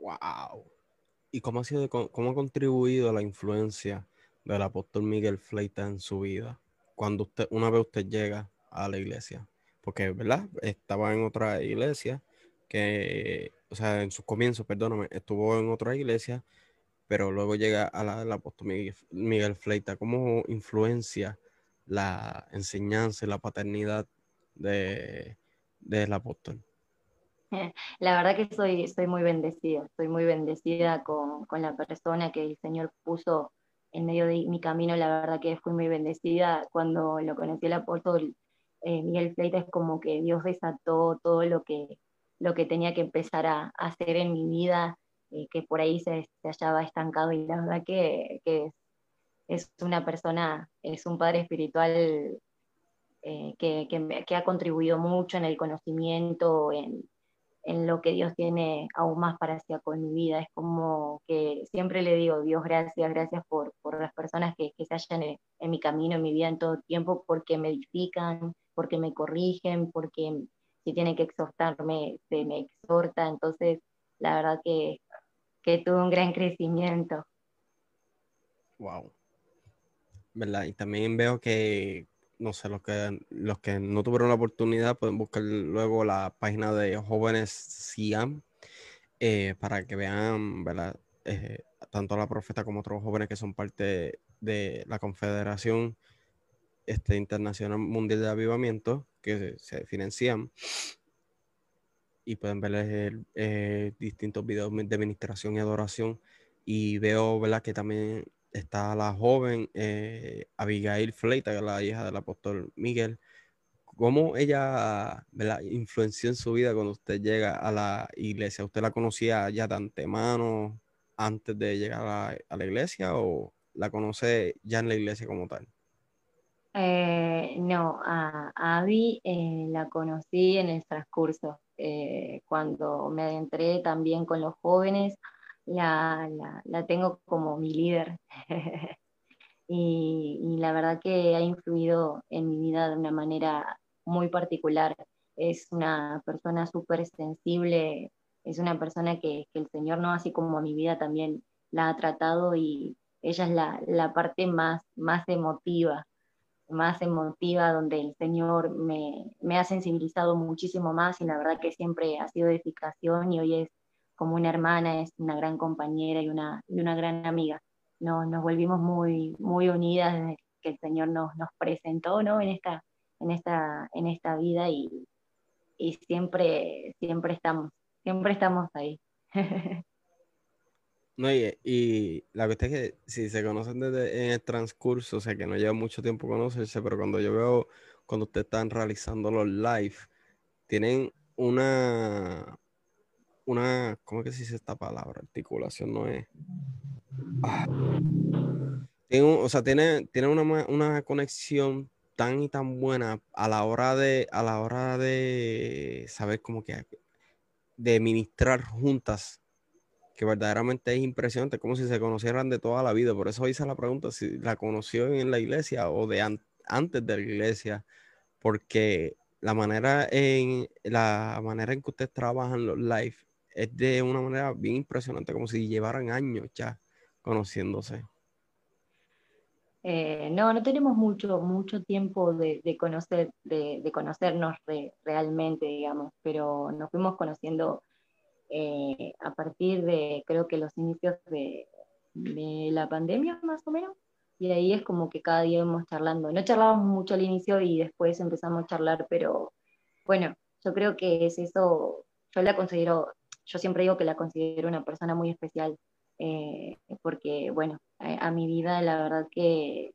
¡Wow! ¿Y cómo ha, sido, cómo ha contribuido la influencia del apóstol Miguel Fleita en su vida? Cuando usted, una vez usted llega a la iglesia porque, ¿verdad? Estaba en otra iglesia, que, o sea, en sus comienzos, perdóname, estuvo en otra iglesia, pero luego llega a la del apóstol Miguel, Fleita. ¿Cómo influencia la enseñanza y la paternidad de, del apóstol? La verdad que soy, soy muy bendecida, estoy muy bendecida con, con, la persona que el Señor puso en medio de mi camino, la verdad que fui muy bendecida. Cuando lo conocí el apóstol, eh, Miguel Fleita es como que Dios desató todo lo que, lo que tenía que empezar a, hacer en mi vida, eh, que por ahí se, se, hallaba estancado. Y la verdad que, que es, una persona, es un padre espiritual eh, que, que, que, ha contribuido mucho en el conocimiento, en, en lo que Dios tiene aún más para hacer con mi vida. Es como que siempre le digo, Dios, gracias, gracias por, por las personas que, que se hallan en, mi camino, en mi vida en todo tiempo, porque me edifican, porque me corrigen, porque si tiene que exhortarme, se me exhorta. Entonces, la verdad que, que tuve un gran crecimiento. Wow. ¿Verdad? Y también veo que, no sé, los que, los que no tuvieron la oportunidad pueden buscar luego la página de Jóvenes Siam eh, para que vean, ¿verdad? Eh, tanto la profeta como otros jóvenes que son parte de la confederación este, Internacional Mundial de Avivamiento, que se, financian y pueden ver eh, distintos videos de administración y adoración. Y veo ¿verdad? que también está la joven eh, Abigail Fleita, que es la hija del apóstol Miguel. ¿Cómo ella ¿verdad? influenció en su vida cuando usted llega a la iglesia? ¿Usted la conocía ya de antemano antes de llegar a la iglesia o la conoce ya en la iglesia como tal? Eh, no, a, Abby eh, la conocí en el transcurso. Cuando me adentré también con los jóvenes, la, tengo como mi líder. y, la verdad que ha influido en mi vida de una manera muy particular. Es una persona súper sensible, es una persona que, el Señor, no así como mi vida también la ha tratado y ella es la, la parte más, más emotiva más emotiva, donde el Señor me, me, ha sensibilizado muchísimo más y la verdad que siempre ha sido edificación y hoy es como una hermana, es una gran compañera y una, y una gran amiga. Nos, nos volvimos muy, muy unidas desde que el Señor nos, nos presentó ¿no? en, esta, en, esta, en esta vida y, y siempre, siempre estamos, siempre estamos ahí. No, y, la cuestión es que si se conocen desde en el transcurso, o sea que no lleva mucho tiempo conocerse, pero cuando yo veo, cuando ustedes están realizando los live, tienen una, una, ¿cómo que se dice esta palabra? Articulación no es. Ah. o sea, tiene, tiene una, una, conexión tan y tan buena a la hora de, a la hora de saber cómo que de ministrar juntas, que verdaderamente es impresionante, como si se conocieran de toda la vida. Por eso hice la pregunta si la conoció en la iglesia o de antes de la iglesia, porque la manera en la manera en que ustedes trabajan los live es de una manera bien impresionante, como si llevaran años ya conociéndose. Eh, no, no tenemos mucho, mucho tiempo de, conocer, de, conocernos realmente, digamos, pero nos fuimos conociendo eh, a partir de, creo que los inicios de, la pandemia, más o menos, y ahí es como que cada día íbamos charlando. No charlábamos mucho al inicio y después empezamos a charlar, pero bueno, yo creo que es eso, yo la considero, yo siempre digo que la considero una persona muy especial, eh, porque bueno, a, mi vida la verdad que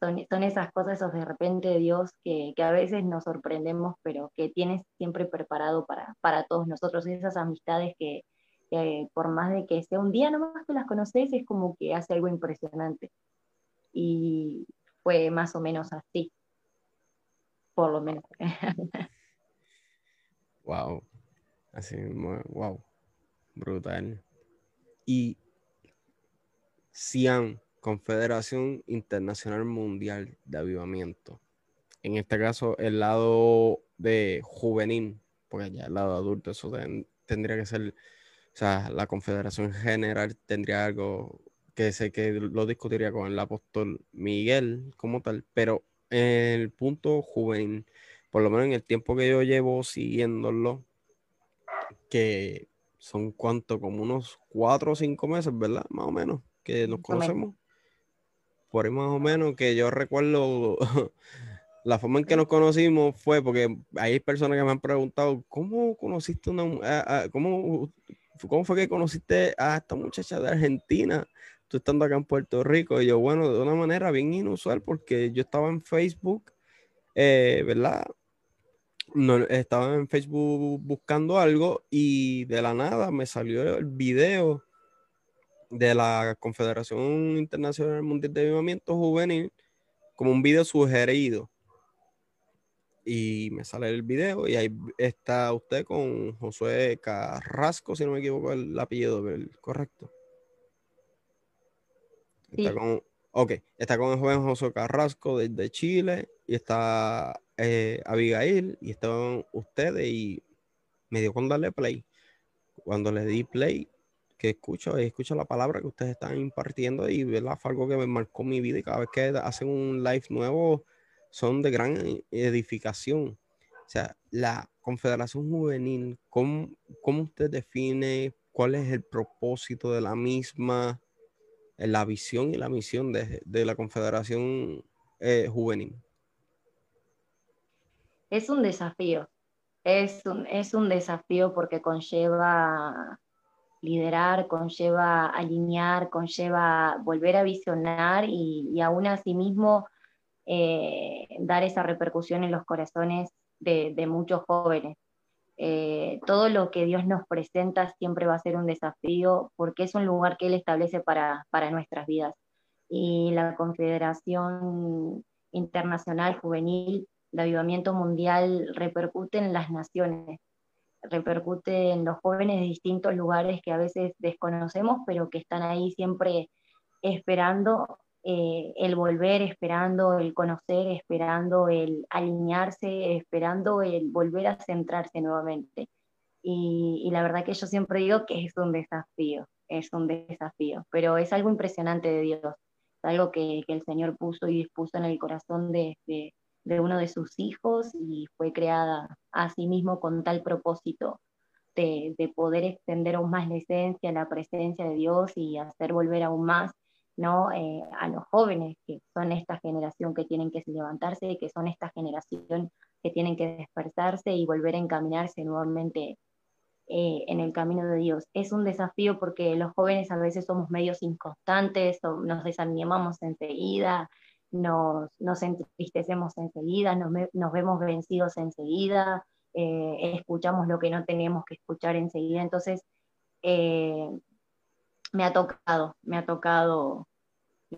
son, son, esas cosas, esos de repente Dios que, que, a veces nos sorprendemos, pero que tienes siempre preparado para, para todos nosotros, esas amistades que, que por más de que sea un día nomás que las conoces, es como que hace algo impresionante y fue más o menos así, por lo menos. wow, así, wow, brutal. Y CIAN, Confederación Internacional Mundial de Avivamiento. En este caso, el lado de juvenil, porque ya el lado adulto, eso tendría que ser, o sea, la Confederación General tendría algo que sé que lo discutiría con el apóstol Miguel como tal, pero el punto juvenil, por lo menos en el tiempo que yo llevo siguiéndolo, que son cuánto, como unos cuatro o cinco meses, ¿verdad? Más o menos, que nos conocemos. Por ahí más o menos, que yo recuerdo la forma en que nos conocimos fue porque hay personas que me han preguntado, ¿cómo conociste una, cómo, cómo fue que conociste a esta muchacha de Argentina? tú estando acá en Puerto Rico. Y yo, bueno, de una manera bien inusual, porque yo estaba en Facebook, eh, ¿verdad? No, estaba en Facebook buscando algo y de la nada me salió el video de la Confederación Internacional Mundial de Avivamiento Juvenil como un video sugerido. Y me sale el video y ahí está usted con Josué Carrasco, si no me equivoco el apellido, ¿correcto? Está con, ok, está con el joven José Carrasco desde Chile y está eh, Abigail y estaban ustedes y me dio con darle play. Cuando le di play, que escucho, escucho la palabra que ustedes están impartiendo y ¿verdad? fue algo que me marcó mi vida y cada vez que hacen un live nuevo son de gran edificación. O sea, la Confederación Juvenil, ¿cómo, cómo usted define cuál es el propósito de la misma? la visión y la misión de, la Confederación eh, Juvenil? Es un desafío, es un, es un desafío porque conlleva liderar, conlleva alinear, conlleva volver a visionar y, aún así mismo eh, dar esa repercusión en los corazones de muchos jóvenes. Eh, todo lo que Dios nos presenta siempre va a ser un desafío porque es un lugar que Él establece para, nuestras vidas. Y la Confederación Internacional Juvenil de Avivamiento Mundial repercute en las naciones, repercute en los jóvenes de distintos lugares que a veces desconocemos, pero que están ahí siempre esperando eh, el volver, esperando el conocer, esperando el alinearse, esperando el volver a centrarse nuevamente. Y, la verdad que yo siempre digo que es un desafío, es un desafío, pero es algo impresionante de Dios, es algo que, el Señor puso y dispuso en el corazón de, de, uno de sus hijos y fue creada a sí mismo con tal propósito de, de, poder extender aún más la esencia, la presencia de Dios y hacer volver aún más ¿no? Eh, a los jóvenes, que son esta generación que tienen que levantarse, que son esta generación que tienen que despertarse y volver a encaminarse nuevamente eh, en el camino de Dios. Es un desafío porque los jóvenes a veces somos medios inconstantes, nos desanimamos enseguida, nos, nos entristecemos enseguida, nos, nos, vemos vencidos enseguida, eh, escuchamos lo que no tenemos que escuchar enseguida. Entonces, eh, me ha tocado, me ha tocado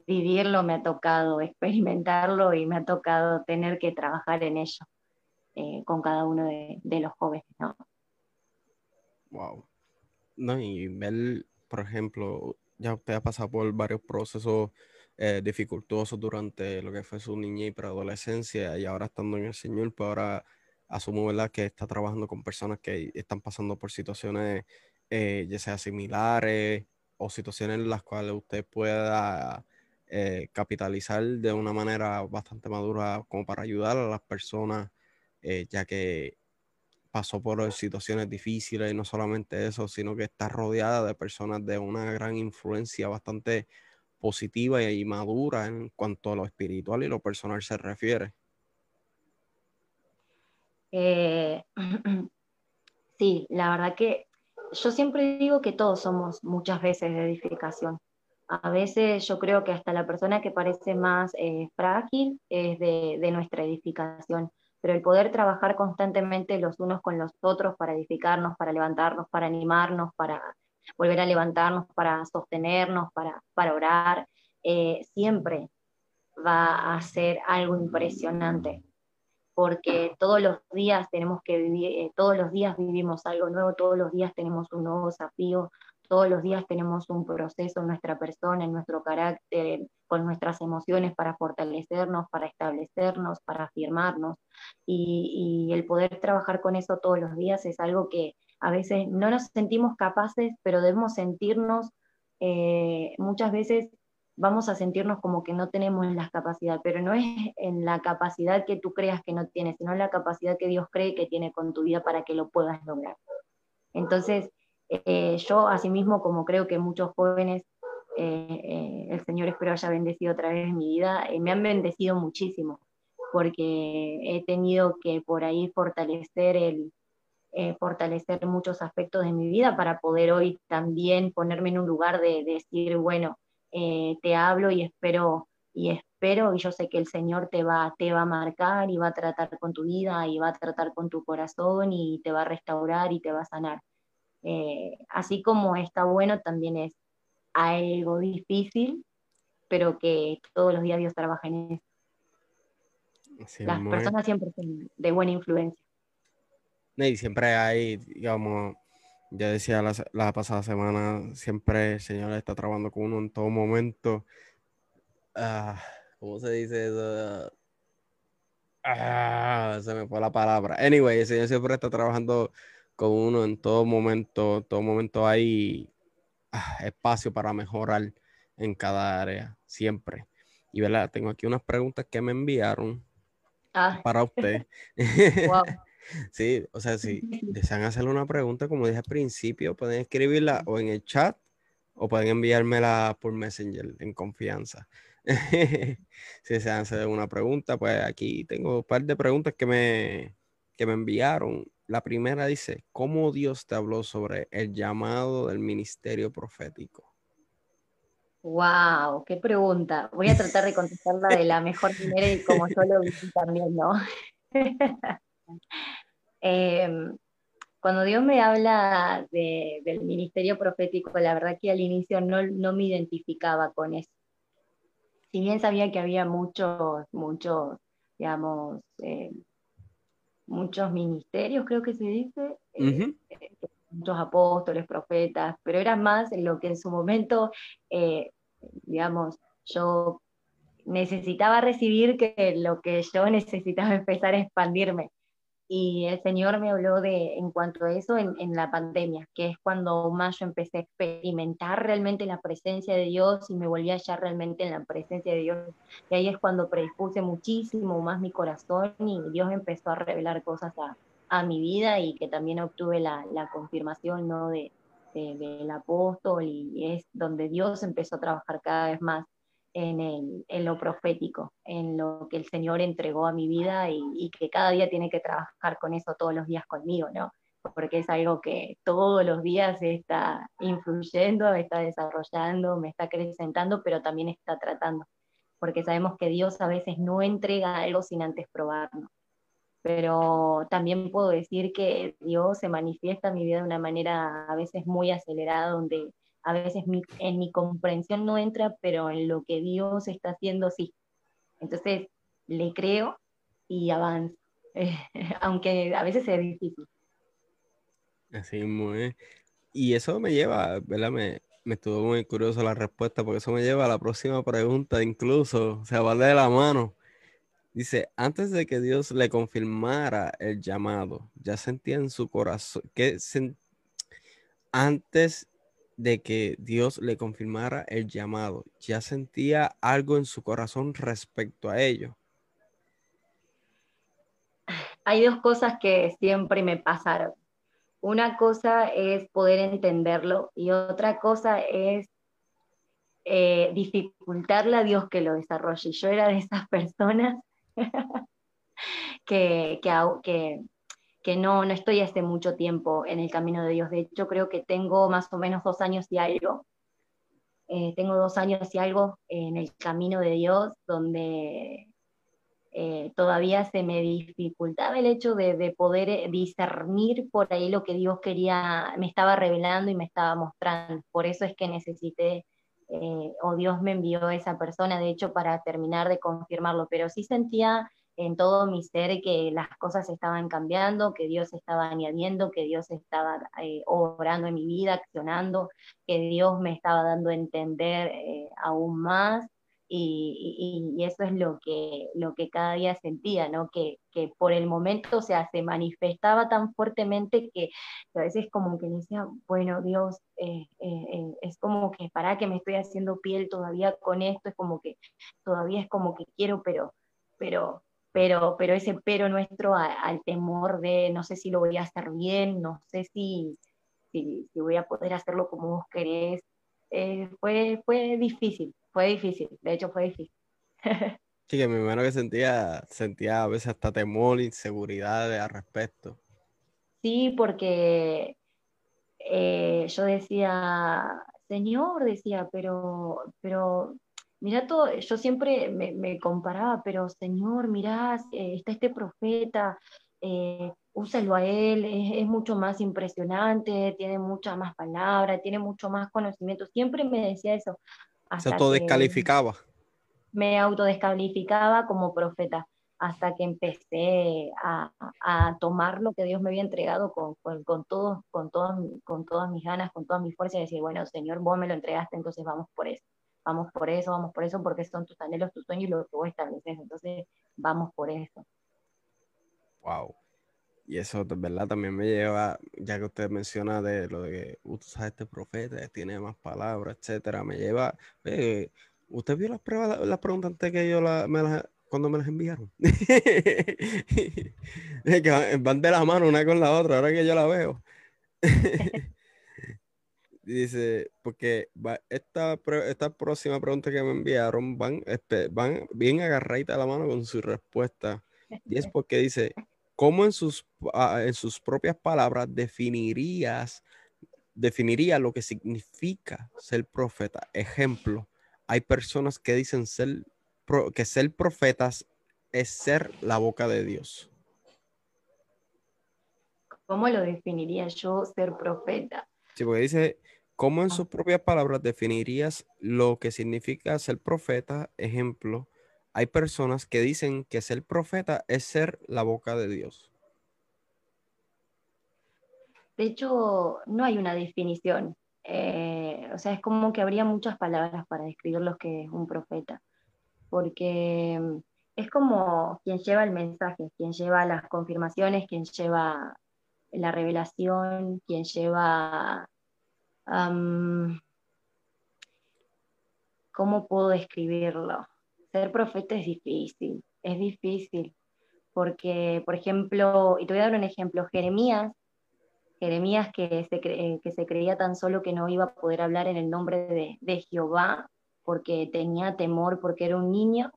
vivirlo, me ha tocado experimentarlo y me ha tocado tener que trabajar en ello eh, con cada uno de, los jóvenes. ¿no? Wow. No, y ver, por ejemplo, ya usted ha pasado por varios procesos eh, dificultosos durante lo que fue su niñez y preadolescencia y ahora estando en el Señor, pues ahora asumo ¿verdad? que está trabajando con personas que están pasando por situaciones eh, ya sea similares o situaciones en las cuales usted pueda eh, capitalizar de una manera bastante madura como para ayudar a las personas, eh, ya que pasó por situaciones difíciles y no solamente eso, sino que está rodeada de personas de una gran influencia bastante positiva y madura en cuanto a lo espiritual y lo personal se refiere. sí, la verdad que yo siempre digo que todos somos muchas veces de edificación. A veces yo creo que hasta la persona que parece más eh, frágil es de, nuestra edificación, pero el poder trabajar constantemente los unos con los otros para edificarnos, para levantarnos, para animarnos, para volver a levantarnos, para sostenernos, para, para orar, eh, siempre va a ser algo impresionante porque todos los días tenemos que vivir, eh, todos los días vivimos algo nuevo, todos los días tenemos un nuevo desafío, todos los días tenemos un proceso en nuestra persona, en nuestro carácter, con nuestras emociones para fortalecernos, para establecernos, para afirmarnos. Y, el poder trabajar con eso todos los días es algo que a veces no nos sentimos capaces, pero debemos sentirnos eh, muchas veces vamos a sentirnos como que no tenemos la capacidad, pero no es en la capacidad que tú creas que no tienes, sino en la capacidad que Dios cree que tiene con tu vida para que lo puedas lograr. Entonces, eh, yo asimismo, como creo que muchos jóvenes, eh, eh, el Señor espero haya bendecido otra vez mi vida, me han bendecido muchísimo, porque he tenido que por ahí fortalecer el, fortalecer muchos aspectos de mi vida para poder hoy también ponerme en un lugar de decir, bueno, eh, te hablo y espero, y espero, y yo sé que el Señor te va, te va a marcar y va a tratar con tu vida y va a tratar con tu corazón y te va a restaurar y te va a sanar. Eh, así como está bueno, también es algo difícil, pero que todos los días Dios trabaja en eso. Las personas siempre son de buena influencia. Y siempre hay, digamos, ya decía la, pasada semana, siempre el Señor está trabajando con uno en todo momento. Ah, ¿Cómo se dice eso? Ah, se me fue la palabra. Anyway, el Señor siempre está trabajando con uno en todo momento. En todo momento hay ah, espacio para mejorar en cada área, siempre. Y verdad, tengo aquí unas preguntas que me enviaron para usted. wow. Sí, o sea, si desean hacerle una pregunta, como dije al principio, pueden escribirla o en el chat o pueden enviármela por Messenger en confianza. si desean hacer una pregunta, pues aquí tengo un par de preguntas que me, que me enviaron. La primera dice, ¿cómo Dios te habló sobre el llamado del ministerio profético? Wow, qué pregunta. Voy a tratar de contestarla de la mejor manera y como yo lo vi también, ¿no? Em, cuando Dios me habla del ministerio profético, la verdad que al inicio no, me identificaba con eso. Si bien sabía que había muchos, muchos, digamos, eh, muchos ministerios, creo que se dice, eh, muchos apóstoles, profetas, pero era más lo que en su momento, eh, digamos, yo necesitaba recibir que lo que yo necesitaba empezar a expandirme. Y el Señor me habló de, en cuanto a eso en, la pandemia, que es cuando más yo empecé a experimentar realmente la presencia de Dios y me volví a hallar realmente en la presencia de Dios. Y ahí es cuando predispuse muchísimo más mi corazón y Dios empezó a revelar cosas a, a mi vida y que también obtuve la, la confirmación ¿no? de, del apóstol y es donde Dios empezó a trabajar cada vez más en, lo profético, en lo que el Señor entregó a mi vida y, que cada día tiene que trabajar con eso todos los días conmigo, ¿no? Porque es algo que todos los días está influyendo, está desarrollando, me está acrecentando, pero también está tratando. Porque sabemos que Dios a veces no entrega algo sin antes probarnos. pero también puedo decir que Dios se manifiesta en mi vida de una manera a veces muy acelerada, donde a veces en mi comprensión no entra, pero en lo que Dios está haciendo sí. Entonces le creo y avanzo, aunque a veces es difícil. Así muy. Y eso me lleva, ¿verdad? Me, me estuvo muy curioso la respuesta, porque eso me lleva a la próxima pregunta, incluso, o sea, va de la mano. Dice, antes de que Dios le confirmara el llamado, ya sentía en su corazón, que antes de que Dios le confirmara el llamado, ya sentía algo en su corazón respecto a ello. Hay dos cosas que siempre me pasaron. Una cosa es poder entenderlo y otra cosa es eh, dificultarle a Dios que lo desarrolle. Yo era de esas personas que, que, que, no, no estoy hace mucho tiempo en el camino de Dios. De hecho, creo que tengo más o menos dos años y algo. Eh, tengo dos años y algo en el camino de Dios, donde eh, todavía se me dificultaba el hecho de, de, poder eh, discernir por ahí lo que Dios quería, me estaba revelando y me estaba mostrando. Por eso es que necesité eh, o Dios me envió a esa persona, de hecho, para terminar de confirmarlo, pero sí sentía en todo mi ser que las cosas estaban cambiando, que Dios estaba añadiendo, que Dios estaba eh, obrando en mi vida, accionando, que Dios me estaba dando a entender eh, aún más y, eso es lo que, lo que cada día sentía, ¿no? Que, que por el momento, o sea, se manifestaba tan fuertemente que, a veces como que decía, bueno, Dios, eh, eh, eh, es como que para que me estoy haciendo piel todavía con esto, es como que todavía es como que quiero, pero, pero, pero, pero ese pero nuestro al temor de no sé si lo voy a hacer bien, no sé si, si, voy a poder hacerlo como vos querés, fue, fue difícil, fue difícil, de hecho fue difícil. sí, que mi hermano que sentía, sentía a veces hasta temor, inseguridad al respecto. Sí, porque eh, yo decía, Señor, decía, pero, pero mira todo, yo siempre me, comparaba, pero Señor, mirá, eh, está este profeta, eh, úsalo a él, es, mucho más impresionante, tiene muchas más palabras, tiene mucho más conocimiento. Siempre me decía eso. Se autodescalificaba. Me autodescalificaba como profeta hasta que empecé a, tomar lo que Dios me había entregado con, con, con, todo, con, con todas mis ganas, con toda mi fuerza y decir, bueno, Señor, vos me lo entregaste, entonces vamos por eso. Vamos por eso, vamos por eso, porque son tus anhelos, tus sueños y lo que vos estableces. Entonces, vamos por eso. Wow. Y eso, de verdad, también me lleva, ya que usted menciona de lo de que usted sabe este profeta, tiene más palabras, etcétera, me lleva. Eh, ¿Usted vio las pruebas, las preguntas antes que yo la, me las, cuando me las enviaron? que van de la mano una con la otra, ahora que yo la veo. Dice, porque esta, esta próxima pregunta que me enviaron van, este, van bien agarraditas a la mano con su respuesta. Y es porque dice, ¿Cómo en sus, ah, en sus propias palabras definirías, definiría lo que significa ser profeta? Ejemplo, hay personas que dicen ser, que ser profetas es ser la boca de Dios. ¿Cómo lo definiría yo ser profeta? Sí, porque dice, ¿cómo en sus propias palabras definirías lo que significa ser profeta? Ejemplo, hay personas que dicen que ser profeta es ser la boca de Dios. De hecho, no hay una definición. Eh, o sea, es como que habría muchas palabras para describir lo que es un profeta. Porque mm, es como quien lleva el mensaje, quien lleva las confirmaciones, quien lleva la revelación, quien lleva... ¿Cómo puedo describirlo? ser profeta es difícil, es difícil, porque, por ejemplo, y te voy a dar un ejemplo, Jeremías, Jeremías que se, que se creía tan solo que no iba a poder hablar en el nombre de, Jehová, porque tenía temor, porque era un niño,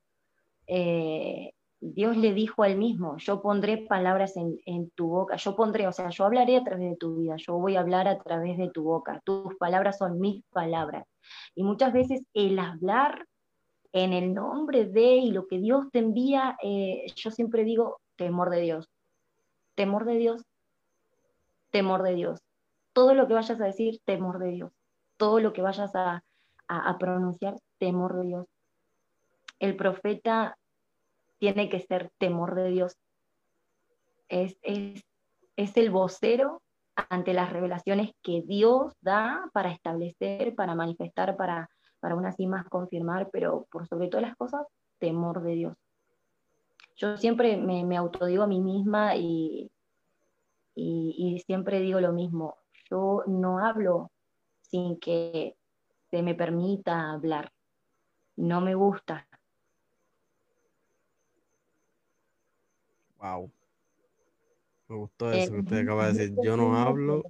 eh, Dios le dijo al mismo, yo pondré palabras en, en, tu boca, yo pondré, o sea, yo hablaré a través de tu vida, yo voy a hablar a través de tu boca, tus palabras son mis palabras. Y muchas veces el hablar en el nombre de y lo que Dios te envía, eh, yo siempre digo temor de Dios, temor de Dios, temor de Dios. Todo lo que vayas a decir, temor de Dios. Todo lo que vayas a, pronunciar, temor de Dios. El profeta tiene que ser temor de Dios. Es, es, es el vocero ante las revelaciones que Dios da para establecer, para manifestar, para, para aún así más confirmar, pero por sobre todas las cosas, temor de Dios. Yo siempre me, me autodigo a mí misma y, y, siempre digo lo mismo, yo no hablo sin que se me permita hablar, no me gusta. Wow. Me gustó eso que usted acaba de decir. Yo no hablo.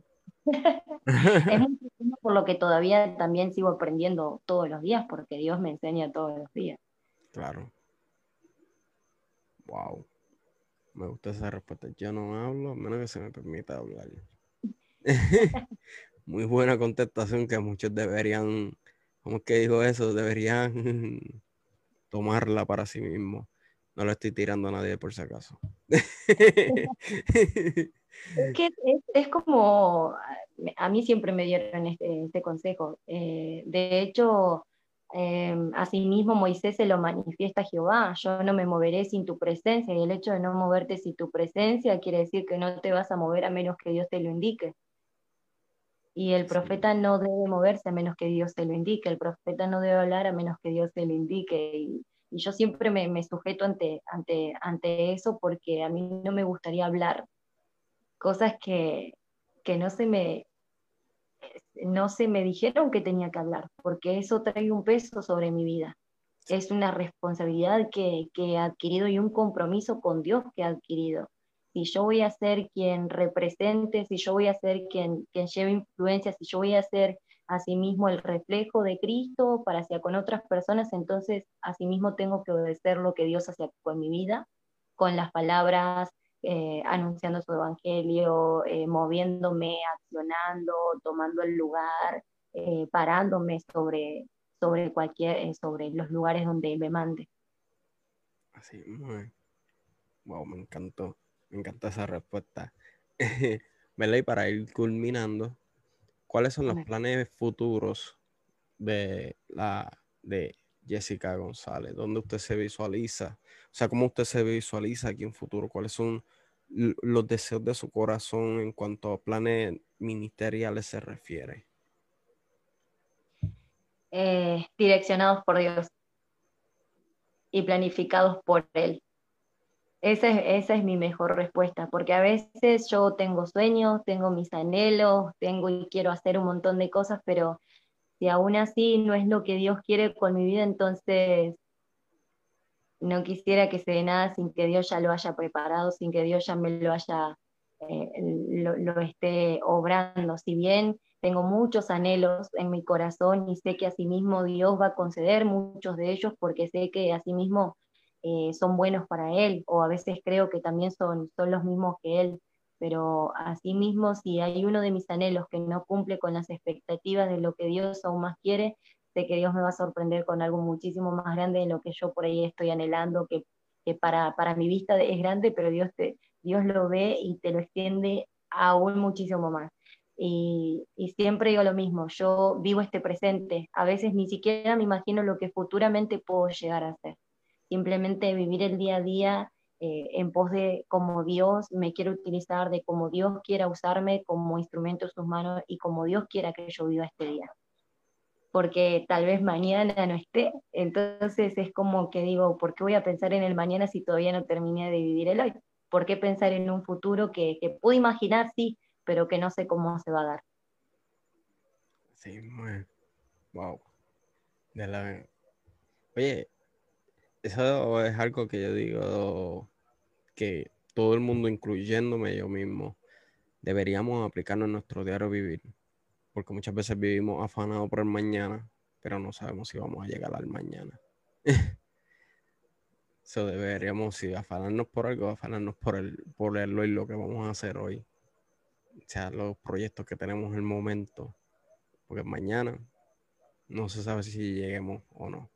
es muy por lo que todavía también sigo aprendiendo todos los días, porque Dios me enseña todos los días. Claro. Wow. Me gusta esa respuesta. Yo no hablo a menos que se me permita hablar. Muy buena contestación que muchos deberían, ¿cómo es que dijo eso? Deberían tomarla para sí mismos. No le estoy tirando a nadie por si acaso. Es que es, como, a mí siempre me dieron este, este consejo. Eh, de hecho, eh, asimismo Moisés se lo manifiesta a Jehová, yo no me moveré sin tu presencia, y el hecho de no moverte sin tu presencia quiere decir que no te vas a mover a menos que Dios te lo indique. Y el profeta no debe moverse a menos que Dios te lo indique, el profeta no debe hablar a menos que Dios te lo indique. Y, yo siempre me, me, sujeto ante, ante, ante eso porque a mí no me gustaría hablar cosas que, que no se me no se me dijeron que tenía que hablar, porque eso trae un peso sobre mi vida. Es una responsabilidad que, he adquirido y un compromiso con Dios que he adquirido. Si yo voy a ser quien represente, si yo voy a ser quien, quien lleve influencia, si yo voy a ser asimismo el reflejo de Cristo para hacia con otras personas, entonces asimismo tengo que obedecer lo que Dios hace con mi vida, con las palabras, eh, anunciando su evangelio, eh, moviéndome, accionando, tomando el lugar, eh, parándome sobre, sobre cualquier, sobre los lugares donde me mande. Así, muy. Wow, me encantó. Me encantó esa respuesta. ¿Verdad? Y para ir culminando, ¿cuáles son los planes futuros de la de Jessica González? ¿Dónde usted se visualiza? O sea, ¿cómo usted se visualiza aquí en futuro? ¿Cuáles son los deseos de su corazón en cuanto a planes ministeriales se refiere? Eh, direccionados por Dios y planificados por Él. Esa es, mi mejor respuesta, porque a veces yo tengo sueños, tengo mis anhelos, tengo y quiero hacer un montón de cosas, pero si aún así no es lo que Dios quiere con mi vida, entonces no quisiera que se dé nada sin que Dios ya lo haya preparado, sin que Dios ya me lo haya, eh, lo, esté obrando. Si bien tengo muchos anhelos en mi corazón y sé que asimismo Dios va a conceder muchos de ellos porque sé que asimismo eh, son buenos para Él, o a veces creo que también son, son los mismos que Él, pero asimismo si hay uno de mis anhelos que no cumple con las expectativas de lo que Dios aún más quiere, sé que Dios me va a sorprender con algo muchísimo más grande de lo que yo por ahí estoy anhelando, que, para, para, mi vista es grande, pero Dios, te, Dios lo ve y te lo extiende aún muchísimo más. Y, siempre digo lo mismo, yo vivo este presente, a veces ni siquiera me imagino lo que futuramente puedo llegar a ser. Simplemente vivir el día a día eh, en pos de cómo Dios me quiere utilizar, de cómo Dios quiera usarme como instrumento en sus manos y como Dios quiera que yo viva este día porque tal vez mañana no esté. Entonces es como que digo, ¿por qué voy a pensar en el mañana si todavía no terminé de vivir el hoy? ¿Por qué pensar en un futuro que, que puedo imaginar, sí, pero que no sé cómo se va a dar? Sí, muy. Wow. De la... Oye, eso es algo que yo digo que todo el mundo, incluyéndome yo mismo, deberíamos aplicarnos en nuestro diario vivir porque muchas veces vivimos afanados por el mañana, pero no sabemos si vamos a llegar al mañana. Eso deberíamos, si afanarnos por algo, afanarnos por el, por el y lo que vamos a hacer hoy. O sea, los proyectos que tenemos en el momento. Porque mañana no se sabe si lleguemos o no.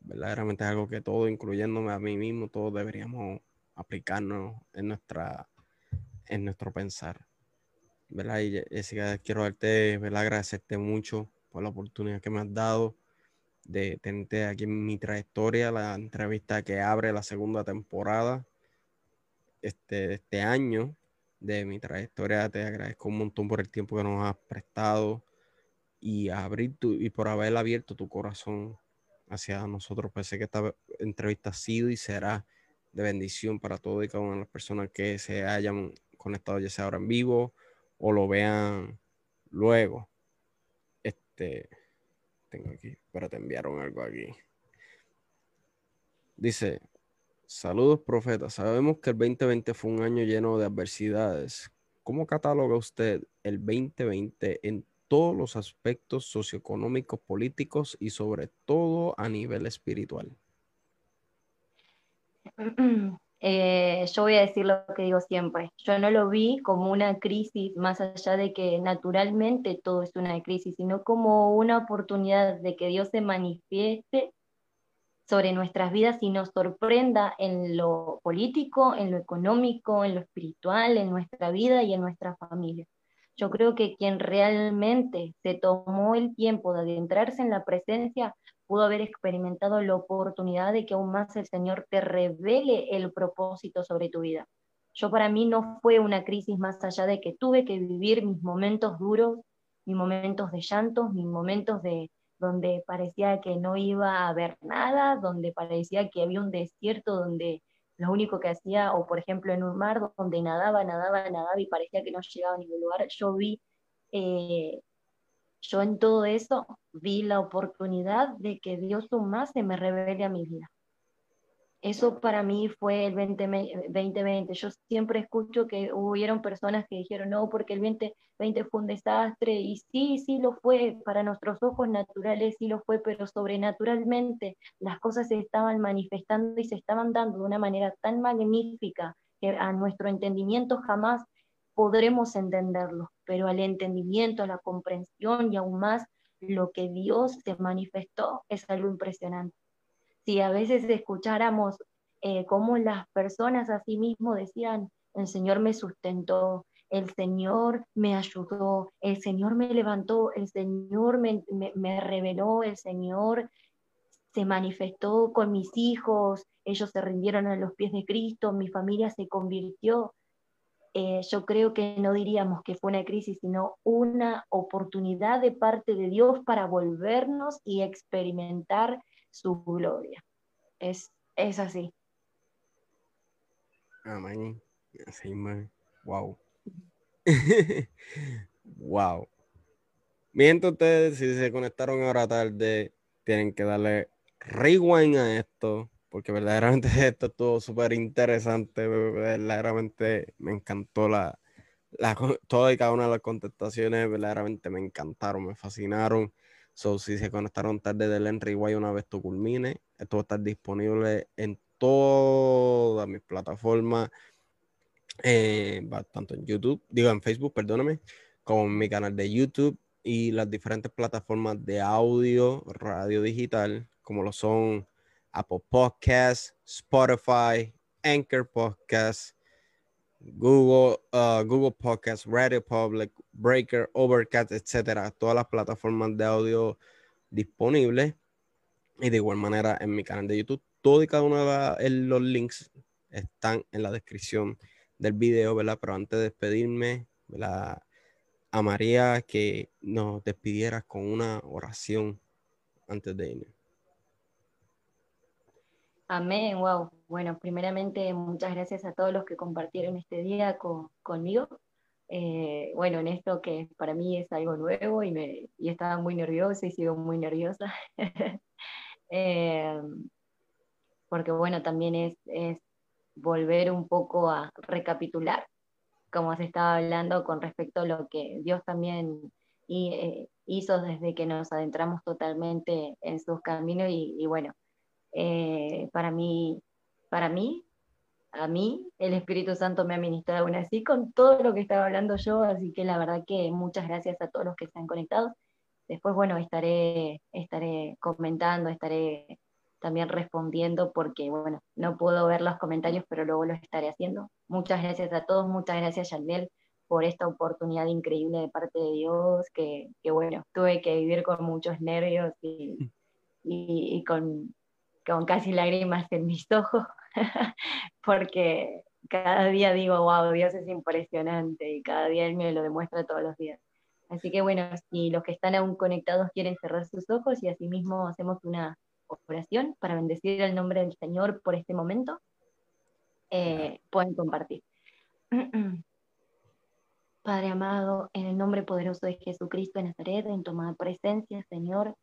Verdaderamente es algo que todos, incluyéndome a mí mismo, todos deberíamos aplicarnos en, nuestra, en nuestro pensar. ¿verdad? Y Jessica, quiero darte, ¿verdad? agradecerte mucho por la oportunidad que me has dado de tenerte aquí en mi trayectoria, la entrevista que abre la segunda temporada este, este año de mi trayectoria. Te agradezco un montón por el tiempo que nos has prestado y, abrir tu, y por haber abierto tu corazón hacia nosotros. Pensé que esta entrevista ha sido y será de bendición para todo y cada una de las personas que se hayan conectado ya sea ahora en vivo o lo vean luego. Este, tengo aquí, pero te enviaron algo aquí. Dice, saludos profetas, sabemos que el 2020 fue un año lleno de adversidades. ¿Cómo cataloga usted el 2020 en todos los aspectos socioeconómicos, políticos y sobre todo a nivel espiritual? Eh, yo voy a decir lo que digo siempre. Yo no lo vi como una crisis, más allá de que naturalmente todo es una crisis, sino como una oportunidad de que Dios se manifieste sobre nuestras vidas y nos sorprenda en lo político, en lo económico, en lo espiritual, en nuestra vida y en nuestra familia. Yo creo que quien realmente se tomó el tiempo de adentrarse en la presencia pudo haber experimentado la oportunidad de que aún más el Señor te revele el propósito sobre tu vida. Yo para mí no fue una crisis más allá de que tuve que vivir mis momentos duros, mis momentos de llantos, mis momentos de donde parecía que no iba a haber nada, donde parecía que había un desierto donde lo único que hacía, o por ejemplo en un mar donde nadaba, nadaba, nadaba y parecía que no llegaba a ningún lugar, yo vi eh, yo en todo eso vi la oportunidad de que Dios más se me revele a mi vida. Eso para mí fue el 2020. Yo siempre escucho que hubieron personas que dijeron, no, porque el 2020 fue un desastre. Y sí, sí lo fue, para nuestros ojos naturales sí lo fue, pero sobrenaturalmente las cosas se estaban manifestando y se estaban dando de una manera tan magnífica que a nuestro entendimiento jamás podremos entenderlo, pero al entendimiento, a la comprensión y aún más lo que Dios se manifestó es algo impresionante. Si a veces escucháramos eh, cómo las personas a sí mismo decían, el Señor me sustentó, el Señor me ayudó, el Señor me levantó, el Señor me, me reveló, el Señor se manifestó con mis hijos, ellos se rindieron a los pies de Cristo, mi familia se convirtió. Eh, yo creo que no diríamos que fue una crisis, sino una oportunidad de parte de Dios para volvernos y experimentar su gloria. Es, es así. Amén. Así, Wow. wow. Mientras ustedes, si se conectaron ahora tarde, tienen que darle rewind a esto porque verdaderamente esto estuvo súper interesante, verdaderamente me encantó la, la, toda y cada una de las contestaciones, verdaderamente me encantaron, me fascinaron. So, si se conectaron tarde del Henry una vez tú culmine, esto va a estar disponible en todas mis plataformas, eh, tanto en YouTube, digo en Facebook, perdóname, como en mi canal de YouTube y las diferentes plataformas de audio, radio digital, como lo son Apple Podcasts, Spotify, Anchor Podcasts, Google, uh, Google Podcasts, Radio Public, Breaker, Overcast, etcétera, todas las plataformas de audio disponibles y de igual manera en mi canal de YouTube. Todo y cada uno de los links están en la descripción del video, ¿verdad? Pero antes de despedirme, ¿verdad? A María que nos despidieras con una oración antes de irme. Amén, wow. Bueno, primeramente muchas gracias a todos los que compartieron este día conmigo. Eh, bueno, en esto que para mí es algo nuevo y, me, y estaba muy nerviosa y sigo muy nerviosa. Eh, porque bueno, también es, es volver un poco a recapitular, como se estaba hablando con respecto a lo que Dios también eh, hizo desde que nos adentramos totalmente en sus caminos y, y bueno, para mí, para mí, a mí, el Espíritu Santo me ha ministrado aún así con todo lo que estaba hablando yo, así que la verdad que muchas gracias a todos los que se han conectado. Después, bueno, estaré, estaré comentando, estaré también respondiendo porque, bueno, no puedo ver los comentarios, pero luego lo estaré haciendo. Muchas gracias a todos, muchas gracias, Yandel, por esta oportunidad increíble de parte de Dios, que, bueno, tuve que vivir con muchos nervios y, y, con, con casi lágrimas en mis ojos, porque cada día digo, wow, Dios es impresionante y cada día Él me lo demuestra todos los días. Así que bueno, si los que están aún conectados quieren cerrar sus ojos y asimismo hacemos una oración para bendecir el nombre del Señor por este momento, eh, pueden compartir. Padre amado, en el nombre poderoso de Jesucristo de Nazaret, en tu presencia, Señor,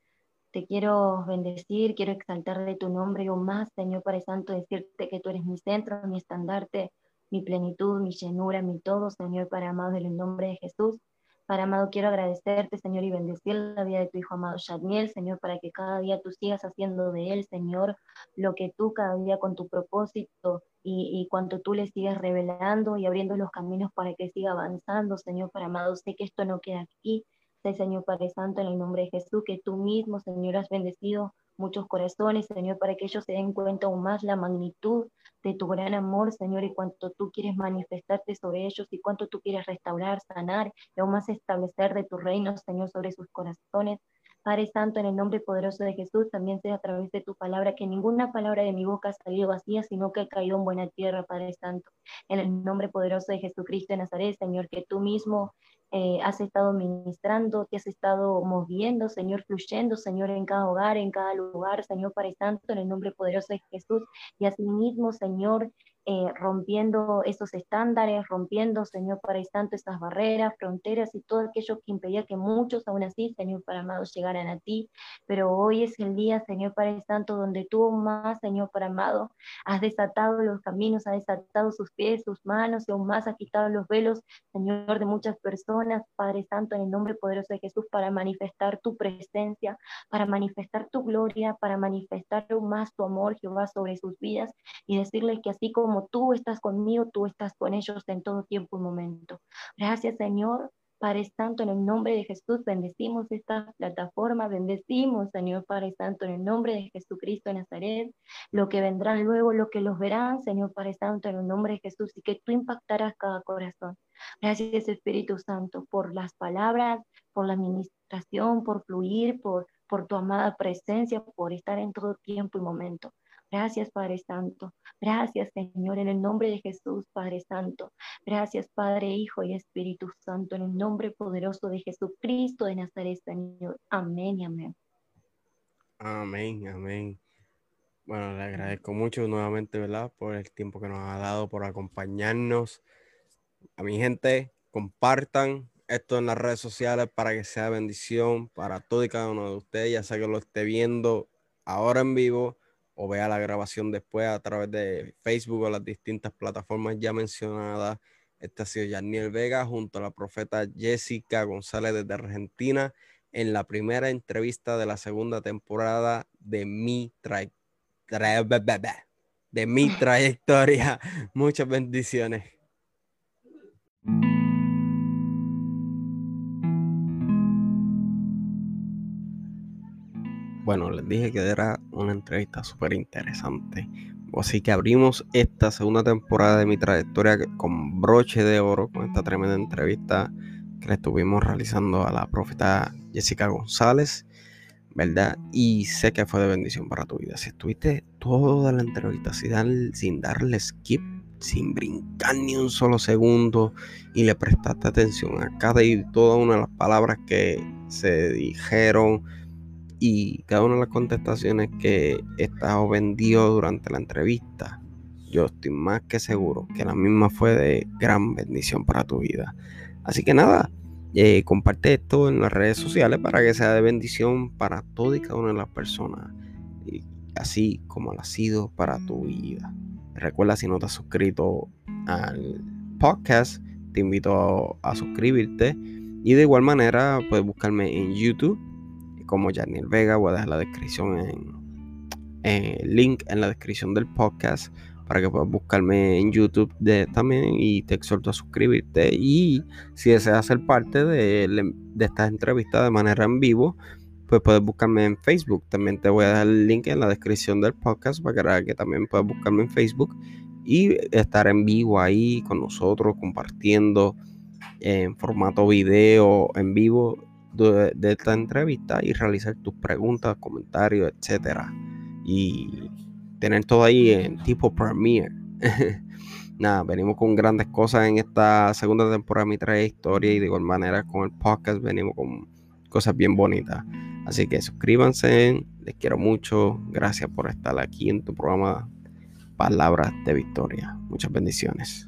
te quiero bendecir, quiero exaltar de tu nombre y más, Señor Padre Santo, decirte que tú eres mi centro, mi estandarte, mi plenitud, mi llenura, mi todo, Señor Padre amado, en el nombre de Jesús. Padre amado, quiero agradecerte, Señor, y bendecir la vida de tu hijo amado Shadmiel, Señor, para que cada día tú sigas haciendo de él, Señor, lo que tú cada día con tu propósito y, y cuanto tú le sigas revelando y abriendo los caminos para que siga avanzando, Señor, Padre amado, sé que esto no queda aquí. Señor Padre Santo, en el nombre de Jesús, que tú mismo, Señor, has bendecido muchos corazones, Señor, para que ellos se den cuenta aún más la magnitud de tu gran amor, Señor, y cuánto tú quieres manifestarte sobre ellos y cuánto tú quieres restaurar, sanar y aún más establecer de tu reino, Señor, sobre sus corazones. Padre Santo, en el nombre poderoso de Jesús, también sea a través de tu palabra, que ninguna palabra de mi boca ha salido vacía, sino que ha caído en buena tierra, Padre Santo. En el nombre poderoso de Jesucristo de Nazaret, Señor, que tú mismo eh, has estado ministrando, te has estado moviendo, Señor, fluyendo, Señor, en cada hogar, en cada lugar, Señor Padre Santo, en el nombre poderoso de Jesús. Y asimismo, Señor, eh, rompiendo esos estándares, rompiendo, Señor Padre Santo, esas barreras, fronteras y todo aquello que impedía que muchos aún así, Señor Padre Amado, llegaran a ti. Pero hoy es el día, Señor Padre Santo, donde tú más, Señor Padre Amado, has desatado los caminos, has desatado sus pies, sus manos y aún más has quitado los velos, Señor, de muchas personas, Padre Santo, en el nombre poderoso de Jesús, para manifestar tu presencia, para manifestar tu gloria, para manifestar aún más tu amor, Jehová, sobre sus vidas y decirles que así como tú estás conmigo, tú estás con ellos en todo tiempo y momento. Gracias, Señor. Padre Santo, en el nombre de Jesús, bendecimos esta plataforma, bendecimos, Señor Padre Santo, en el nombre de Jesucristo de Nazaret, lo que vendrán luego, lo que los verán, Señor Padre Santo, en el nombre de Jesús, y que tú impactarás cada corazón. Gracias, Espíritu Santo, por las palabras, por la administración, por fluir, por, por tu amada presencia, por estar en todo tiempo y momento. Gracias, Padre Santo. Gracias, Señor, en el nombre de Jesús, Padre Santo. Gracias, Padre, Hijo y Espíritu Santo, en el nombre poderoso de Jesucristo de Nazaret, Señor. Amén y amén. Amén, amén. Bueno, le agradezco mucho nuevamente, ¿verdad? Por el tiempo que nos ha dado, por acompañarnos. A mi gente, compartan esto en las redes sociales para que sea bendición para todo y cada uno de ustedes, ya sea que lo esté viendo ahora en vivo o vea la grabación después a través de Facebook o las distintas plataformas ya mencionadas. Este ha sido Yaniel Vega junto a la profeta Jessica González desde Argentina en la primera entrevista de la segunda temporada de mi, de mi trayectoria. Muchas bendiciones. Bueno, les dije que era una entrevista súper interesante. Así que abrimos esta segunda temporada de mi trayectoria con broche de oro, con esta tremenda entrevista que le estuvimos realizando a la profeta Jessica González, ¿verdad? Y sé que fue de bendición para tu vida. Si estuviste toda la entrevista sin, darle skip, sin brincar ni un solo segundo y le prestaste atención a cada y toda una de las palabras que se dijeron, y cada una de las contestaciones que esta joven dio durante la entrevista, yo estoy más que seguro que la misma fue de gran bendición para tu vida. Así que nada, eh, comparte esto en las redes sociales para que sea de bendición para toda y cada una de las personas, así como lo ha sido para tu vida. Recuerda si no te has suscrito al podcast, te invito a, a suscribirte y de igual manera puedes buscarme en YouTube como Janiel Vega. Voy a dejar la descripción en, el link en la descripción del podcast para que puedas buscarme en YouTube también y te exhorto a suscribirte y si deseas ser parte de, de esta entrevista de manera en vivo, pues puedes buscarme en Facebook. También te voy a dejar el link en la descripción del podcast para que también puedas buscarme en Facebook y estar en vivo ahí con nosotros compartiendo en formato video en vivo de, esta entrevista y realizar tus preguntas, comentarios, etcétera. Y tener todo ahí en tipo premiere. Nada, venimos con grandes cosas en esta segunda temporada de mi trayectoria y de igual manera con el podcast venimos con cosas bien bonitas. Así que suscríbanse, les quiero mucho, gracias por estar aquí en tu programa Palabras de Victoria. Muchas bendiciones.